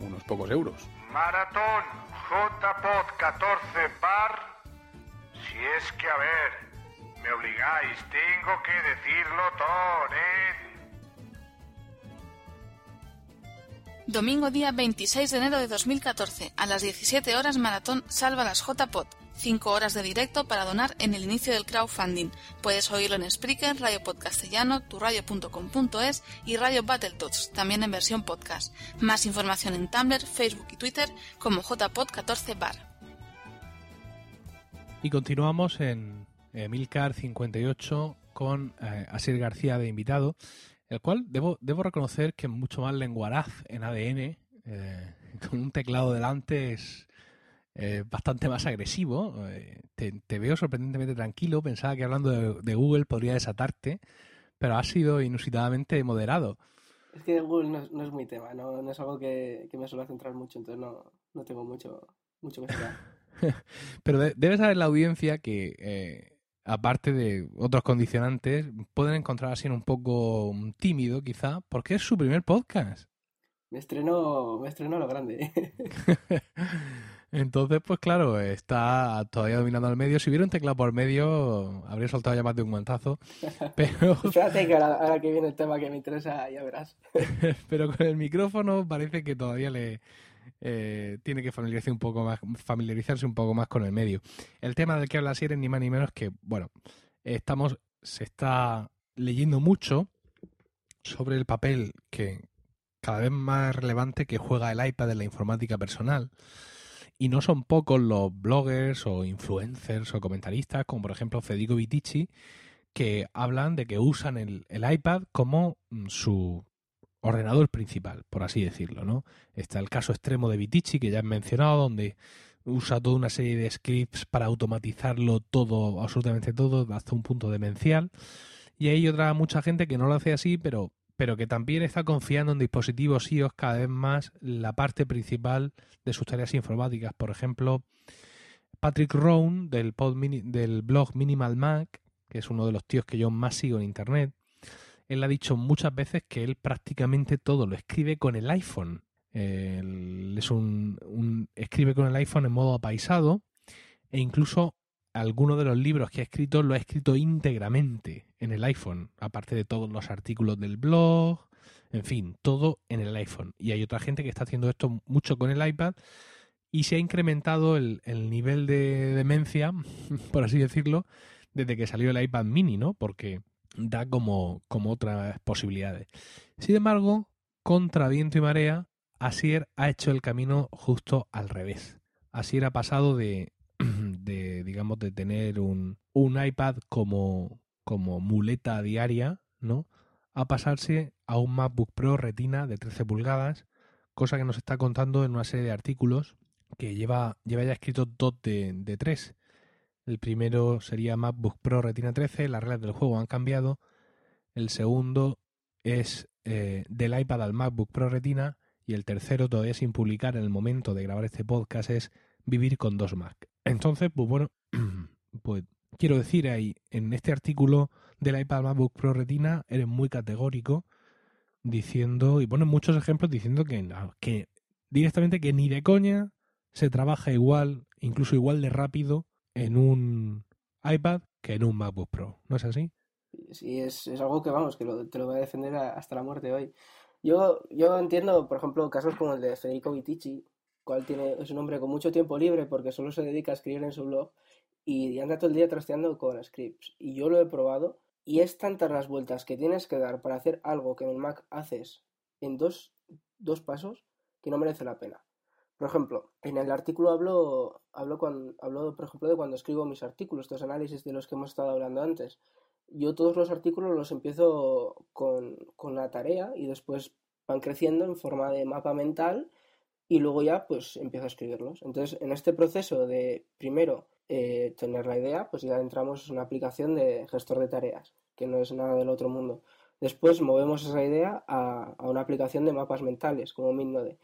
unos pocos euros. Maratón JPod 14 bar. Si es que, a ver, me obligáis, tengo que decirlo todo, ¿eh? Domingo día 26 de enero de 2014, a las 17 horas Maratón Salva las JPod. 5 horas de directo para donar en el inicio del crowdfunding. Puedes oírlo en Spreaker, Radio Podcastellano, turradio.com.es y Radio Battletoads, también en versión podcast. Más información en Tumblr, Facebook y Twitter como JPod14bar. Y continuamos en Emilcar 58 con eh, Asir García de invitado, el cual debo, debo reconocer que es mucho más lenguaraz en ADN. Eh, con un teclado delante es, eh, bastante más agresivo. Eh, te, te, veo sorprendentemente tranquilo. Pensaba que hablando de, de, Google podría desatarte, pero ha sido inusitadamente moderado. Es que Google no, no es mi tema, no, no es algo que, que, me suele centrar mucho, entonces no, no tengo mucho, mucho que esperar. pero de, debe saber la audiencia que, aparte de otros condicionantes, pueden encontrar así un poco tímido, quizá, porque es su primer podcast. Me estrenó, me estrenó lo grande. Entonces, pues claro, está todavía dominando el medio. Si hubiera un teclado por medio, habría soltado ya más de un guantazo. Pero, Espérate que ahora, ahora que viene el tema que me interesa, ya verás. pero con el micrófono parece que todavía le eh, tiene que familiarizarse un poco más, familiarizarse un poco más con el medio. El tema del que habla Sierra ni más ni menos que, bueno, estamos, se está leyendo mucho sobre el papel que cada vez más relevante que juega el iPad en la informática personal. Y no son pocos los bloggers o influencers o comentaristas, como por ejemplo Federico Vitici, que hablan de que usan el, el iPad como mm, su ordenador principal, por así decirlo, ¿no? Está el caso extremo de Vitici, que ya he mencionado, donde usa toda una serie de scripts para automatizarlo todo, absolutamente todo, hasta un punto demencial. Y hay otra mucha gente que no lo hace así, pero, pero que también está confiando en dispositivos iOS cada vez más la parte principal de sus tareas informáticas. Por ejemplo, Patrick Rohn del, pod del blog Minimal Mac, que es uno de los tíos que yo más sigo en internet, él ha dicho muchas veces que él prácticamente todo lo escribe con el iPhone. Él es un, escribe con el iPhone en modo apaisado e incluso algunos de los libros que ha escrito lo ha escrito íntegramente en el iPhone, aparte de todos los artículos del blog, en fin, todo en el iPhone. Y hay otra gente que está haciendo esto mucho con el iPad y se ha incrementado el nivel de demencia, por así decirlo, desde que salió el iPad mini, ¿no? Porque da como, como otras posibilidades. Sin embargo, contra viento y marea, Asier ha hecho el camino justo al revés. Asier ha pasado de, de digamos, de tener un, un iPad como, como muleta diaria, ¿no? A pasarse a un MacBook Pro Retina de 13 pulgadas, cosa que nos está contando en una serie de artículos que lleva, lleva ya escrito dos de, de tres. El primero sería MacBook Pro Retina 13, las reglas del juego han cambiado. El segundo es eh, del iPad al MacBook Pro Retina. Y el tercero, todavía sin publicar en el momento de grabar este podcast, es vivir con dos Mac. Entonces, pues bueno, pues quiero decir ahí, en este artículo del iPad MacBook Pro Retina, eres muy categórico diciendo, y pones muchos ejemplos diciendo que, que directamente que ni de coña se trabaja igual, incluso igual de rápido en un iPad que en un MacBook Pro. ¿No es así? Sí, es, es algo que vamos, que lo- te lo voy a defender hasta la muerte hoy. Yo, yo entiendo, por ejemplo, casos como el de Federico Vitici, cual tiene, es un hombre con mucho tiempo libre porque solo se dedica a escribir en su blog y anda todo el día trasteando con scripts. Y yo lo he probado y es tantas las vueltas que tienes que dar para hacer algo que en el Mac haces en dos, dos pasos que no merece la pena. Por ejemplo, en el artículo hablo, hablo, cuando, hablo, por ejemplo, de cuando escribo mis artículos, estos análisis de los que hemos estado hablando antes. Yo todos los artículos los empiezo con, con la tarea y después van creciendo en forma de mapa mental y luego ya pues empiezo a escribirlos. Entonces, en este proceso de primero eh, tener la idea, pues ya entramos en una aplicación de gestor de tareas, que no es nada del otro mundo. Después movemos esa idea a, a una aplicación de mapas mentales, como Midnode.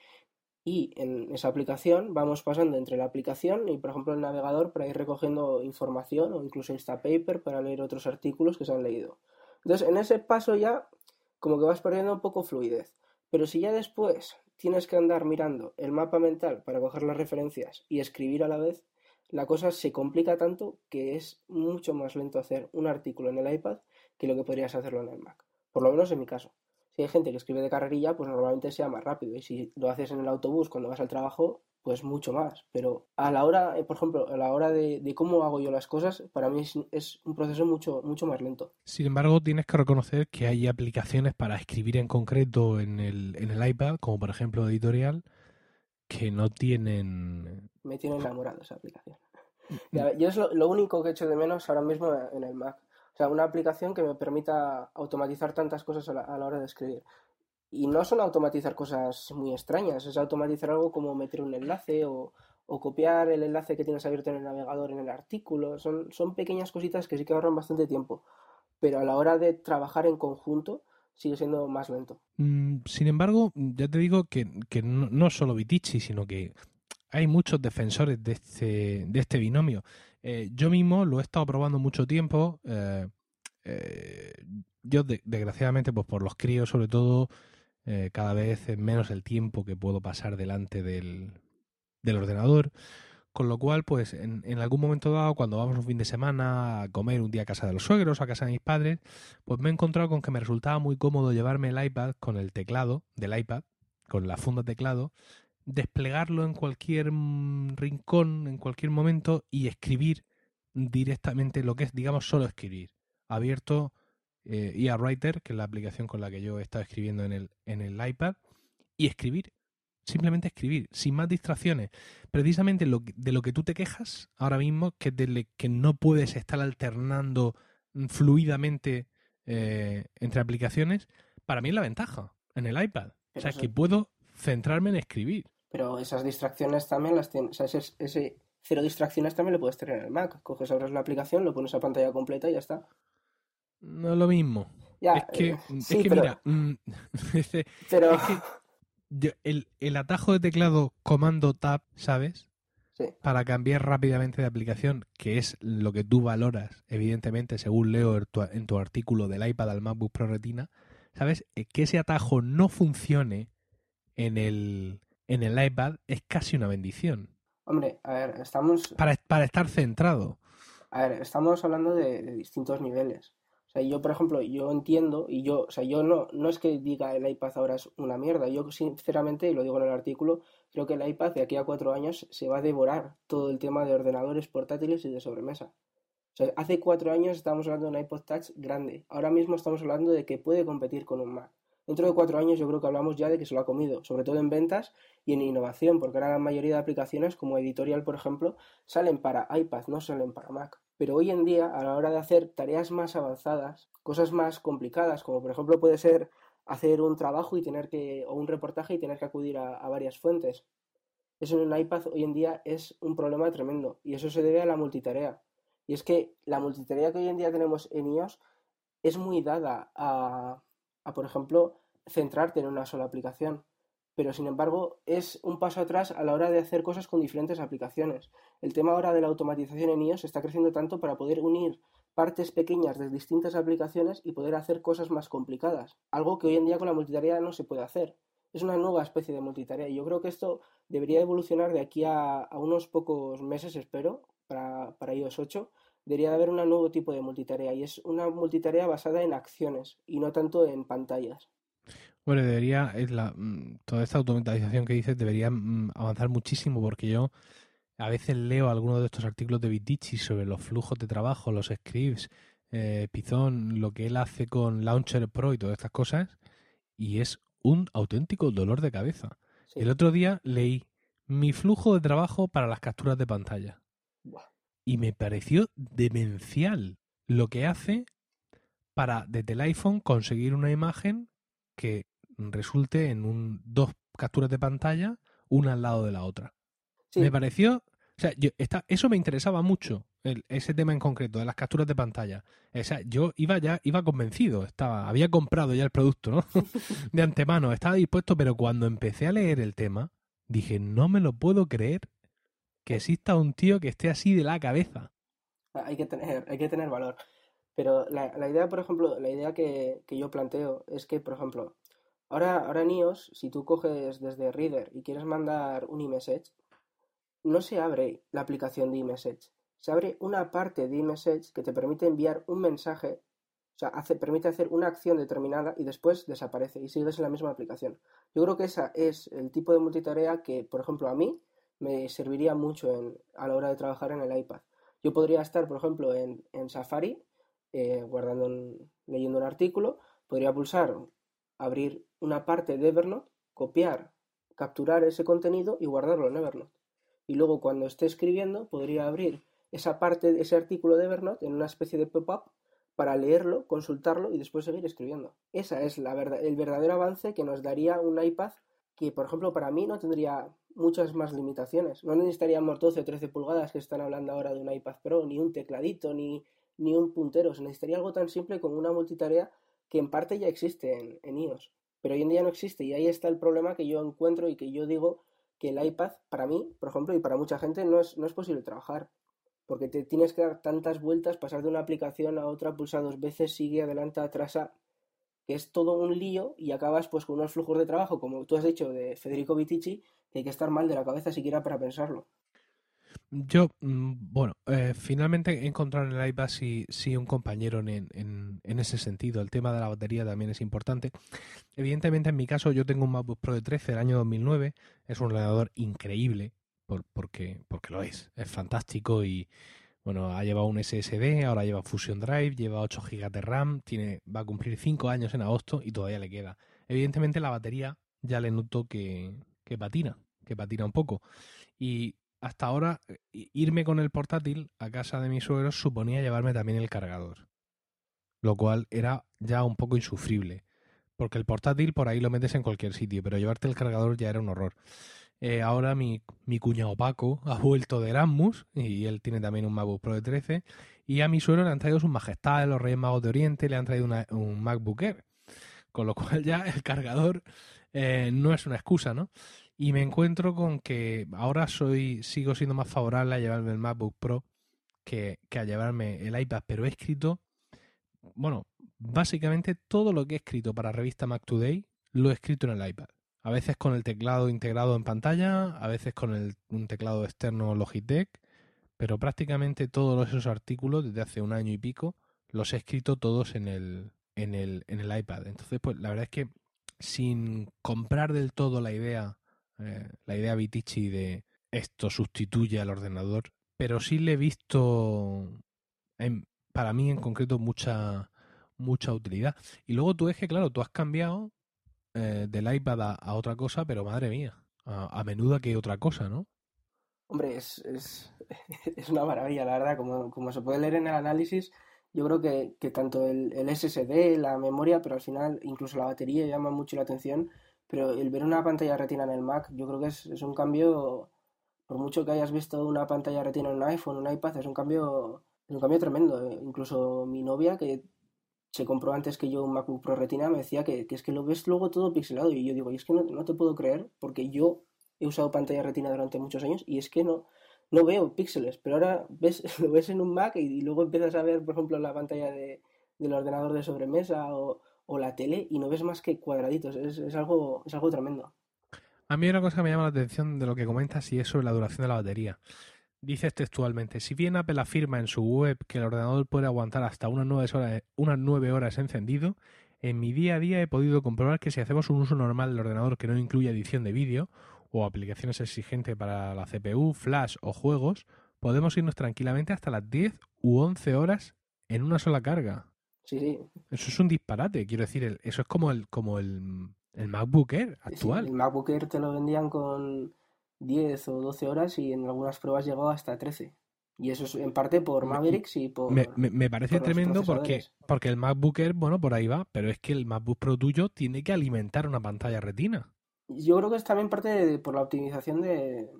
Y en esa aplicación vamos pasando entre la aplicación y, por ejemplo, el navegador para ir recogiendo información o incluso Instapaper para leer otros artículos que se han leído. Entonces, en ese paso ya como que vas perdiendo un poco fluidez. Pero si ya después tienes que andar mirando el mapa mental para coger las referencias y escribir a la vez, la cosa se complica tanto que es mucho más lento hacer un artículo en el iPad que lo que podrías hacerlo en el Mac. Por lo menos en mi caso. Si hay gente que escribe de carrerilla, pues normalmente sea más rápido. Y si lo haces en el autobús cuando vas al trabajo, pues mucho más. Pero a la hora, eh, por ejemplo, a la hora de, de cómo hago yo las cosas, para mí es, es un proceso mucho, mucho más lento. Sin embargo, tienes que reconocer que hay aplicaciones para escribir en concreto en el, en el iPad, como por ejemplo Editorial, que no tienen... Me tiene enamorado esa aplicación. Ya, Yo es lo, lo único que echo de menos ahora mismo en el Mac. Sea, una aplicación que me permita automatizar tantas cosas a la, hora de escribir. Y no son automatizar cosas muy extrañas, es automatizar algo como meter un enlace o, o copiar el enlace que tienes abierto en el navegador en el artículo. Son, son pequeñas cositas que sí que ahorran bastante tiempo. Pero a la hora de trabajar en conjunto sigue siendo más lento. Mm, Sin embargo, ya te digo que, que no, no solo Vitici, sino que hay muchos defensores de este, de este binomio. Eh, yo mismo lo he estado probando mucho tiempo. eh, eh, yo, de- desgraciadamente, pues por los críos, sobre todo, cada vez es menos el tiempo que puedo pasar delante del, del ordenador. Con lo cual, pues en, en, algún momento dado, cuando vamos un fin de semana a comer un día a casa de los suegros o a casa de mis padres, pues me he encontrado con que me resultaba muy cómodo llevarme el iPad con el teclado del iPad, con la funda teclado, desplegarlo en cualquier mm, rincón, en cualquier momento y escribir directamente lo que es, digamos, solo escribir. Abierto eh, IA Writer, que es la aplicación con la que yo he estado escribiendo en el, en el iPad, y escribir simplemente escribir, sin más distracciones. Precisamente lo, de lo que tú te quejas ahora mismo, que de que no puedes estar alternando fluidamente eh, entre aplicaciones, para mí es la ventaja en el iPad. o sea, que puedo centrarme en escribir. Pero esas distracciones también las tienes, o sea, ese, cero distracciones también lo puedes tener en el Mac. Coges, abres la aplicación, lo pones a pantalla completa y ya está. No es lo mismo. es que, eh, es que mira, mm, pero el, atajo de teclado comando tab, ¿sabes? Sí. Para cambiar rápidamente de aplicación, que es lo que tú valoras, evidentemente, según leo en tu, artículo del iPad al MacBook Pro Retina, ¿sabes? Eh, que ese atajo no funcione en el, en el iPad es casi una bendición. Hombre, a ver, estamos... Para, para estar centrado. A ver, estamos hablando de distintos niveles. O sea, yo, por ejemplo, yo entiendo y yo, o sea, yo no, no es que diga el iPad ahora es una mierda. Yo, sinceramente, y lo digo en el artículo, creo que el iPad de aquí a cuatro años se va a devorar todo el tema de ordenadores portátiles y de sobremesa. O sea, hace cuatro años estábamos hablando de un iPod Touch grande. Ahora mismo estamos hablando de que puede competir con un Mac. Dentro de cuatro años yo creo que hablamos ya de que se lo ha comido, sobre todo en ventas y en innovación, porque ahora la mayoría de aplicaciones, como Editorial, por ejemplo, salen para iPad, no salen para Mac. Pero hoy en día, a la hora de hacer tareas más avanzadas, cosas más complicadas, como por ejemplo puede ser hacer un trabajo y tener que, o un reportaje y tener que acudir a, varias fuentes. Eso en un iPad hoy en día es un problema tremendo y eso se debe a la multitarea. Y es que la multitarea que hoy en día tenemos en iOS es muy dada a, a por ejemplo, centrarte en una sola aplicación pero sin embargo es un paso atrás a la hora de hacer cosas con diferentes aplicaciones. El tema ahora de la automatización en iOS está creciendo tanto para poder unir partes pequeñas de distintas aplicaciones y poder hacer cosas más complicadas, algo que hoy en día con la multitarea no se puede hacer. Es una nueva especie de multitarea y yo creo que esto debería evolucionar de aquí a, unos pocos meses, espero, para, para iOS 8, debería haber un nuevo tipo de multitarea y es una multitarea basada en acciones y no tanto en pantallas. Bueno, debería, es la, mm, toda esta automatización que dices debería mm, avanzar muchísimo porque yo a veces leo algunos de estos artículos de Vitici sobre los flujos de trabajo, los scripts, eh, Python, lo que él hace con Launcher Pro y todas estas cosas, y es un auténtico dolor de cabeza. El otro día leí mi flujo de trabajo para las capturas de pantalla. Y me pareció demencial lo que hace para desde el iPhone conseguir una imagen que resulte en un, dos capturas de pantalla, una al lado de la otra. Me pareció, o sea, yo, eso me interesaba mucho, ese tema en concreto, de las capturas de pantalla. O sea, yo iba ya, iba convencido, estaba, había comprado ya el producto, ¿no? de antemano, estaba dispuesto, pero cuando empecé a leer el tema, dije, no me lo puedo creer que exista un tío que esté así de la cabeza. Hay que tener, hay que tener valor. Pero la, la idea, por ejemplo, la idea que, que yo planteo es que, por ejemplo, Ahora, ahora en iOS, si tú coges desde Reader y quieres mandar un iMessage, no se abre la aplicación de iMessage. Se abre una parte de iMessage que te permite enviar un mensaje, o sea, hace, permite hacer una acción determinada y después desaparece y sigues en la misma aplicación. Yo creo que esa es el tipo de multitarea que, por ejemplo, a mí me serviría mucho en, a la hora de trabajar en el iPad. Yo podría estar, por ejemplo, en, en Safari, eh, guardando leyendo un artículo, podría pulsar abrir una parte de Evernote, copiar, capturar ese contenido y guardarlo en Evernote. Y luego cuando esté escribiendo podría abrir esa parte ese artículo de Evernote en una especie de pop-up para leerlo, consultarlo y después seguir escribiendo. Esa es la verdad, el verdadero avance que nos daría un iPad que, por ejemplo, para mí no tendría muchas más limitaciones. No necesitaríamos 12 o 13 pulgadas que están hablando ahora de un iPad Pro, ni un tecladito, ni, ni un puntero. Se necesitaría algo tan simple como una multitarea que en parte ya existe en, iOS, pero hoy en día no existe y ahí está el problema que yo encuentro y que yo digo que el iPad, para mí, por ejemplo, y para mucha gente, no es, no es posible trabajar, porque te tienes que dar tantas vueltas, pasar de una aplicación a otra, pulsar dos veces, sigue, adelante, atrás, que es todo un lío y acabas pues con unos flujos de trabajo, como tú has dicho, de Federico Vitici, que hay que estar mal de la cabeza siquiera para pensarlo. Yo, mm, bueno, eh, finalmente he en el iPad sí, sí un compañero en, en, en ese sentido. El tema de la batería también es importante. Evidentemente, en mi caso, yo tengo un MacBook Pro de 13 del año 2009. Es un ordenador increíble, por, porque, porque lo es. Es fantástico y, bueno, ha llevado un SSD, ahora lleva Fusion Drive, lleva 8 GB de RAM, tiene, va a cumplir 5 años en agosto y todavía le queda. Evidentemente, la batería ya le noto que, que patina, que patina un poco. Y hasta ahora irme con el portátil a casa de mis suegros suponía llevarme también el cargador, lo cual era ya un poco insufrible, porque el portátil por ahí lo metes en cualquier sitio, pero llevarte el cargador ya era un horror. Eh, ahora mi, cuñado Paco ha vuelto de Erasmus y él tiene también un MacBook Pro de 13 y a mi suegro le han traído sus majestades, los Reyes Magos de Oriente, le han traído un MacBook Air, con lo cual ya el cargador eh, no es una excusa, ¿no? Y me encuentro con que ahora soy sigo siendo más favorable a llevarme el MacBook Pro que a llevarme el iPad, pero he escrito, bueno, básicamente todo lo que he escrito para revista Mac Today lo he escrito en el iPad. A veces con el teclado integrado en pantalla, a veces con el, un teclado externo Logitech, pero prácticamente todos esos artículos desde hace un año y pico los he escrito todos en el, iPad. Entonces, pues la verdad es que sin comprar del todo la idea eh, la idea Vitici de esto sustituye al ordenador, pero sí le he visto, para mí en concreto, mucha, mucha utilidad. Y luego tú es que, claro, tú has cambiado eh, del iPad a, otra cosa, pero madre mía, a, a menudo que otra cosa, ¿no? Hombre, es, es, es, una maravilla, la verdad, como, como se puede leer en el análisis. Yo creo que, que tanto el, el SSD, la memoria, pero al final incluso la batería llama mucho la atención pero el ver una pantalla retina en el Mac, yo creo que es, es, un cambio, por mucho que hayas visto una pantalla retina en un iPhone, un iPad, es un cambio, es un cambio tremendo. Incluso mi novia, que se compró antes que yo un MacBook Pro Retina, me decía que, que es que lo ves luego todo pixelado. Y yo digo, y es que no, no, te puedo creer, porque yo he usado pantalla retina durante muchos años y es que no, no veo píxeles. Pero ahora ves, lo ves en un Mac y, y luego empiezas a ver, por ejemplo, la pantalla de, del ordenador de sobremesa o, o la tele y no ves más que cuadraditos. Es, es, algo, es algo tremendo. A mí una cosa que me llama la atención de lo que comentas y es sobre la duración de la batería. Dices textualmente, si bien Apple afirma en su web que el ordenador puede aguantar hasta unas nueve horas, unas 9 horas encendido, en mi día a día he podido comprobar que si hacemos un uso normal del ordenador que no incluye edición de vídeo o aplicaciones exigentes para la CPU, flash o juegos, podemos irnos tranquilamente hasta las 10 u 11 horas en una sola carga. Sí, sí. Eso es un disparate, quiero decir, el, eso es como el, como el, el MacBook Air actual. Sí, el MacBook Air te lo vendían con 10 o 12 horas y en algunas pruebas llegó hasta 13. Y eso es en parte por Mavericks y por. Me, me, me parece por tremendo porque, porque el MacBook Air, bueno, por ahí va, pero es que el MacBook Pro tuyo tiene que alimentar una pantalla retina. Yo creo que es también parte de, por la optimización de,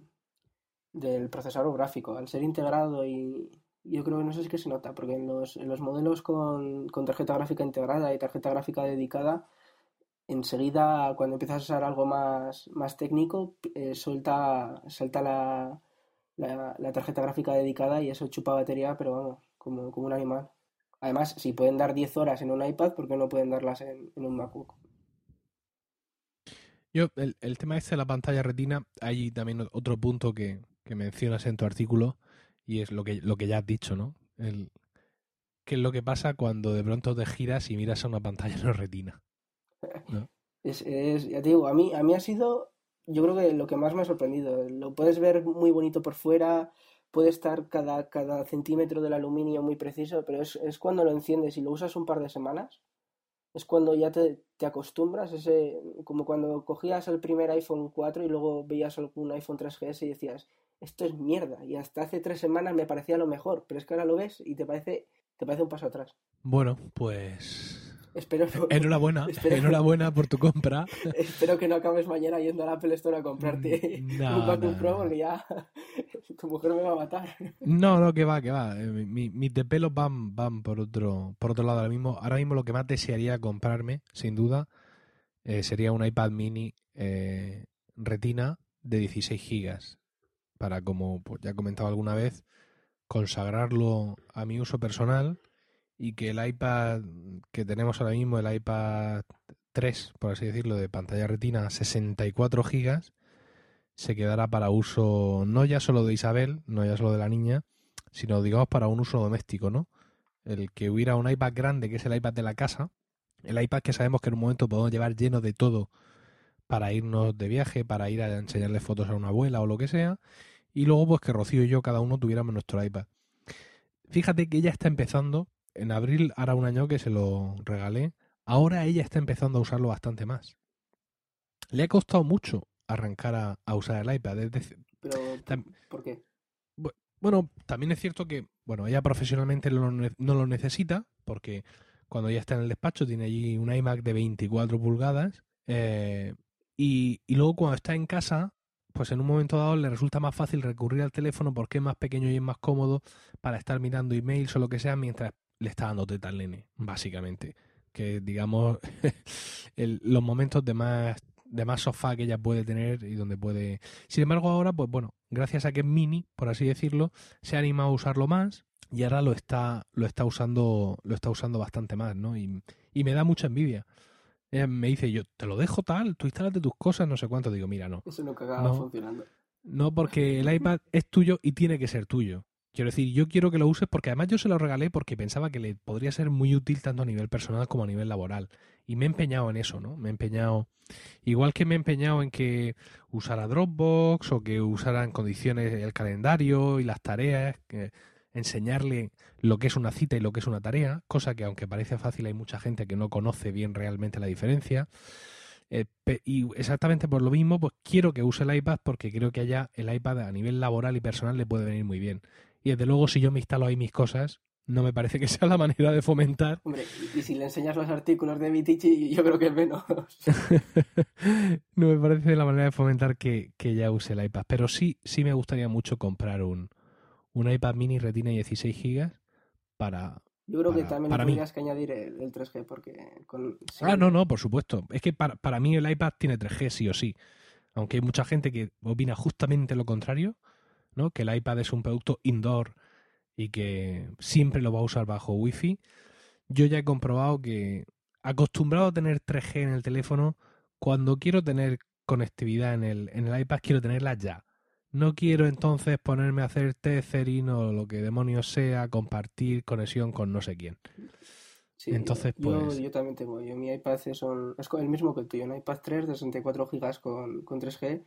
del procesador gráfico. Al ser integrado y, yo creo que no sé si que se nota, porque en los, en los modelos con, con, tarjeta gráfica integrada y tarjeta gráfica dedicada, enseguida cuando empiezas a usar algo más, más técnico, eh, suelta, salta la, la, tarjeta gráfica dedicada y eso chupa batería, pero vamos, como, como un animal. Además, si pueden dar 10 horas en un iPad, ¿por qué no pueden darlas en, en un MacBook? Yo, el, el, tema este de la pantalla retina, hay también otro punto que, que mencionas en tu artículo, y es lo que, lo que ya has dicho, ¿no? El, ¿Qué es lo que pasa cuando de pronto te giras y miras a una pantalla no retina? ¿No? Es, es, ya te digo, a mí, a mí ha sido, yo creo que lo que más me ha sorprendido. Lo puedes ver muy bonito por fuera, puede estar cada, cada centímetro del aluminio muy preciso, pero es, es cuando lo enciendes y lo usas un par de semanas, es cuando ya te, te acostumbras, ese, como cuando cogías el primer iPhone 4 y luego veías algún iPhone 3GS y decías, esto es mierda. Y hasta hace tres semanas me parecía lo mejor, pero es que ahora lo ves y te parece, te parece un paso atrás. Bueno, pues. Espero no, enhorabuena, espero, enhorabuena por tu compra. espero que no acabes mañana yendo al Apple Store a comprarte no, un MacBook no, Pro porque ya tu mujer me va a matar. No, no, que va, que va. Mi, mis de pelos van, van por otro, por otro lado ahora mismo. Ahora mismo lo que más desearía comprarme, sin duda, eh, sería un iPad mini eh, retina de 16 gigas para, como pues, ya he comentado alguna vez, consagrarlo a mi uso personal y que el iPad que tenemos ahora mismo, el iPad 3, por así decirlo, de pantalla retina, 64 gigas, se quedará para uso no ya solo de Isabel, no ya solo de la niña, sino digamos para un uso doméstico, ¿no? El que hubiera un iPad grande, que es el iPad de la casa, el iPad que sabemos que en un momento podemos llevar lleno de todo para irnos de viaje, para ir a enseñarle fotos a una abuela o lo que sea, y luego pues que Rocío y yo cada uno tuviéramos nuestro iPad. Fíjate que ella está empezando, en abril hará un año que se lo regalé, ahora ella está empezando a usarlo bastante más. Le ha costado mucho arrancar a, a usar el iPad. es decir, Pero, ¿por qué? bueno, también es cierto que, bueno, ella profesionalmente no lo necesita, porque cuando ella está en el despacho tiene allí un iMac de 24 pulgadas, eh, y, y luego cuando está en casa, pues en un momento dado le resulta más fácil recurrir al teléfono porque es más pequeño y es más cómodo para estar mirando emails o lo que sea mientras le está dando teta al nene, básicamente. Que digamos, el- los momentos de más de más sofá que ella puede tener y donde puede sin embargo, ahora, pues bueno, gracias a que es mini, por así decirlo, se ha animado a usarlo más y ahora lo está, lo está usando, lo está usando bastante más, ¿no? Y, y me da mucha envidia. Ella me dice, yo te lo dejo tal, tú instálate tus cosas, no sé cuánto. Digo, mira, no. Eso nunca acaba No. funcionando. No, porque el iPad es tuyo y tiene que ser tuyo. Quiero decir, yo quiero que lo uses porque además yo se lo regalé porque pensaba que le podría ser muy útil tanto a nivel personal como a nivel laboral. Y me he empeñado en eso, ¿no? Me he empeñado, igual que me he empeñado en que usara Dropbox o que usara en condiciones el calendario y las tareas, enseñarle lo que es una cita y lo que es una tarea, cosa que aunque parece fácil hay mucha gente que no conoce bien realmente la diferencia. Eh, y exactamente por lo mismo, pues quiero que use el iPad porque creo que allá el iPad a nivel laboral y personal le puede venir muy bien. Y desde luego, si yo me instalo ahí mis cosas, no me parece que sea la manera de fomentar. Hombre, y, y si le enseñas los artículos de Vitici, yo creo que es menos. no me parece la manera de fomentar que, que ya use el iPad. Pero sí, sí me gustaría mucho comprar un, un iPad mini Retina 16 GB para. Yo creo que también tendrías que añadir el, el 3G, porque con... sí, Ah, no, no, por supuesto. Es que para, para mí el iPad tiene 3G sí o sí. Aunque hay mucha gente que opina justamente lo contrario, ¿no? Que el iPad es un producto indoor y que siempre lo va a usar bajo Wi-Fi. Yo ya he comprobado que acostumbrado a tener 3G en el teléfono, cuando quiero tener conectividad en el, en el iPad, quiero tenerla ya. No quiero entonces ponerme a hacer tethering o lo que demonios sea, compartir conexión con no sé quién. sí, entonces, yo, pues- yo también tengo. Yo, mi iPad es, un- es co- el mismo que el tuyo, un iPad 3 de 64 GB con, con 3G.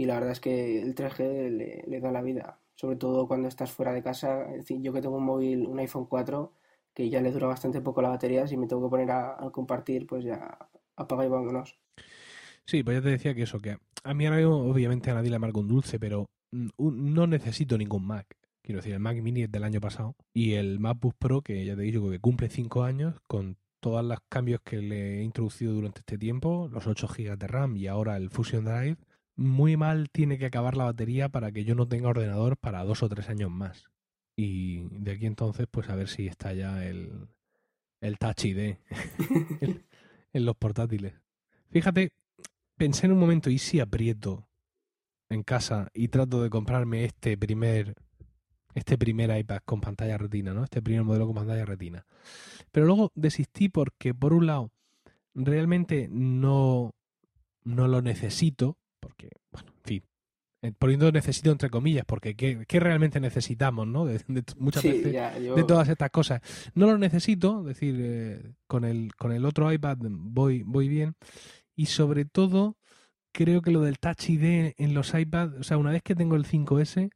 Y la verdad es que el 3G le, da la vida. Sobre todo cuando estás fuera de casa. Es decir, yo que tengo un móvil, un iPhone 4, que ya le dura bastante poco la batería, si me tengo que poner a, compartir, pues ya apaga y vámonos. Sí, pues ya te decía que eso, que a mí ahora obviamente a nadie le amarga un dulce, pero mm, no necesito ningún Mac. Quiero decir, el Mac Mini es del año pasado y el MacBook Pro, que ya te digo que cumple 5 años, con todos los cambios que le he introducido durante este tiempo, los 8 GB de RAM y ahora el Fusion Drive, muy mal tiene que acabar la batería para que yo no tenga ordenador para dos o tres años más. Y de aquí entonces, pues a ver si está ya el, el Touch ID en, los portátiles. Fíjate, pensé en un momento, ¿y si aprieto en casa y trato de comprarme este primer este primer iPad con pantalla retina, ¿no? Este primer modelo con pantalla retina. Pero luego desistí porque, por un lado, realmente no, no lo necesito, porque, bueno, en fin, eh, poniendo necesito entre comillas, porque ¿qué, qué realmente necesitamos, ¿no? De, muchas Sí, veces ya, yo... de todas estas cosas. No lo necesito, es decir, eh, con, el, con el otro iPad voy, voy bien. Y sobre todo, creo que lo del Touch ID en los iPads, o sea, una vez que tengo el 5S,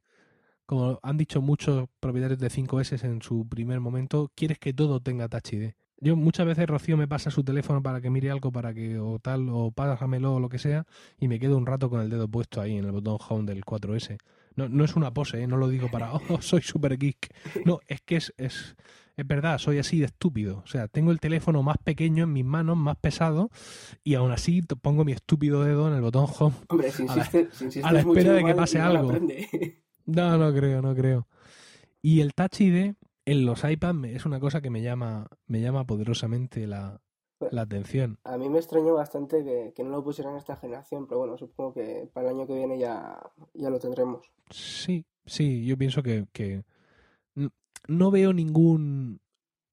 como han dicho muchos propietarios de 5S en su primer momento, quieres que todo tenga Touch ID. Yo muchas veces Rocío me pasa su teléfono para que mire algo, para que o tal, o pásamelo o lo que sea, y me quedo un rato con el dedo puesto ahí en el botón home del 4S. No, no es una pose, ¿eh? no lo digo para, oh, soy super geek. No, es que es, es, es verdad, soy así de estúpido. O sea, tengo el teléfono más pequeño en mis manos, más pesado, y aún así pongo mi estúpido dedo en el botón home. Hombre, si a la- insistes, si insistes a la mucho, espera de que pase igual algo. No, no creo, no creo. Y el Touch ID en los iPads es una cosa que me llama, me llama poderosamente la, la atención. A mí me extrañó bastante que, que no lo pusieran esta generación, pero bueno, supongo que para el año que viene ya, ya lo tendremos. Sí, sí, yo pienso que, que no veo ningún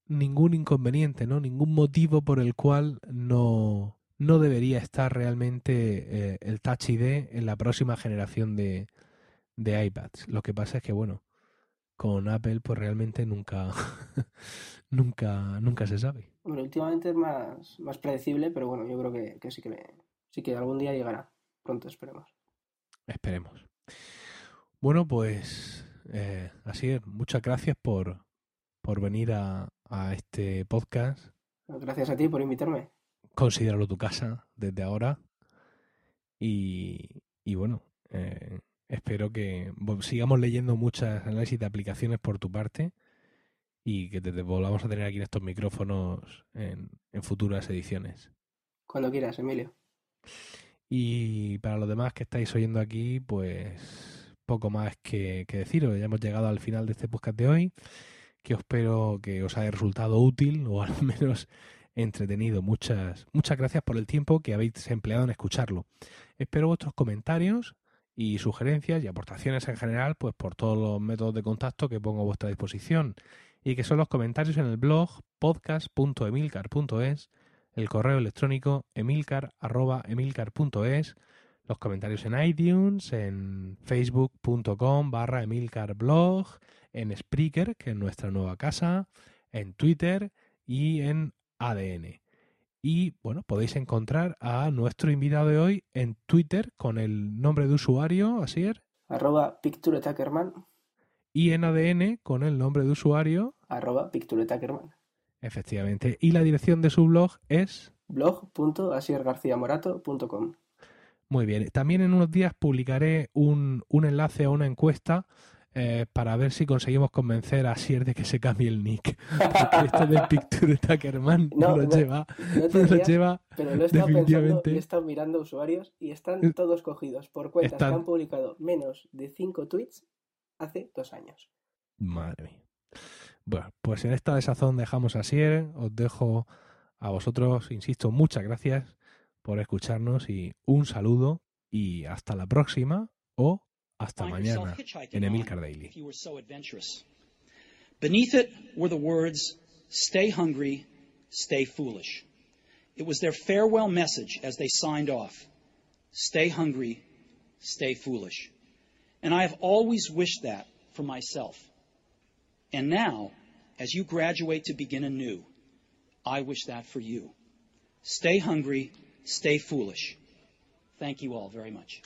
ningún inconveniente, ¿no? Ningún motivo por el cual no, no debería estar realmente eh, el Touch ID en la próxima generación de, de iPads. Lo que pasa es que, bueno, con Apple pues realmente nunca, nunca, nunca se sabe. Hombre, últimamente es más, más predecible, pero bueno, yo creo que, que sí que me- sí que algún día llegará. Pronto esperemos. Esperemos. Bueno, pues eh, así es. Muchas gracias por, por venir a, a este podcast. Gracias a ti por invitarme. Considéralo tu casa desde ahora. Y, y bueno, eh, espero que sigamos leyendo muchas análisis de aplicaciones por tu parte y que te, te volvamos a tener aquí en estos micrófonos en, en futuras ediciones. Cuando quieras, Emilio. Y para los demás que estáis oyendo aquí, pues poco más que, que deciros. Ya hemos llegado al final de este podcast de hoy, que espero que os haya resultado útil o al menos entretenido. Muchas, muchas gracias por el tiempo que habéis empleado en escucharlo. Espero vuestros comentarios y sugerencias y aportaciones en general, pues por todos los métodos de contacto que pongo a vuestra disposición y que son los comentarios en el blog podcast.emilcar.es el correo electrónico emilcar.emilcar.es, los comentarios en iTunes, en facebook.com barra emilcarblog, en Spreaker, que es nuestra nueva casa, en Twitter y en ADN. Y bueno, podéis encontrar a nuestro invitado de hoy en Twitter con el nombre de usuario, Asier, Arroba PictureTackerman. y en ADN con el nombre de usuario, Arroba PictureTackerman. efectivamente. Y la dirección de su blog es... blog.asiergarciamorato.com. Muy bien. También en unos días publicaré un, un enlace a una encuesta eh, para ver si conseguimos convencer a Sier de que se cambie el nick. Porque esto de Picture Tackerman No, no, lo lleva, No lo lleva pero lo he estado pensando he estado mirando usuarios y están Eh, todos cogidos por cuentas están- que han publicado menos de 5 tweets hace dos años. Madre mía. Bueno, pues en esta desazón dejamos a Sier. Os dejo a vosotros, insisto, muchas gracias por escucharnos y un saludo y hasta la próxima o hasta mañana en Emilcar Daily. If you were so adventurous. Beneath it were the words, Stay hungry, stay foolish. It was their farewell message as they signed off. Stay hungry, stay foolish. And I have always wished that for myself. And now, as you graduate to begin anew, I wish that for you. Stay hungry, stay foolish. Thank you all very much.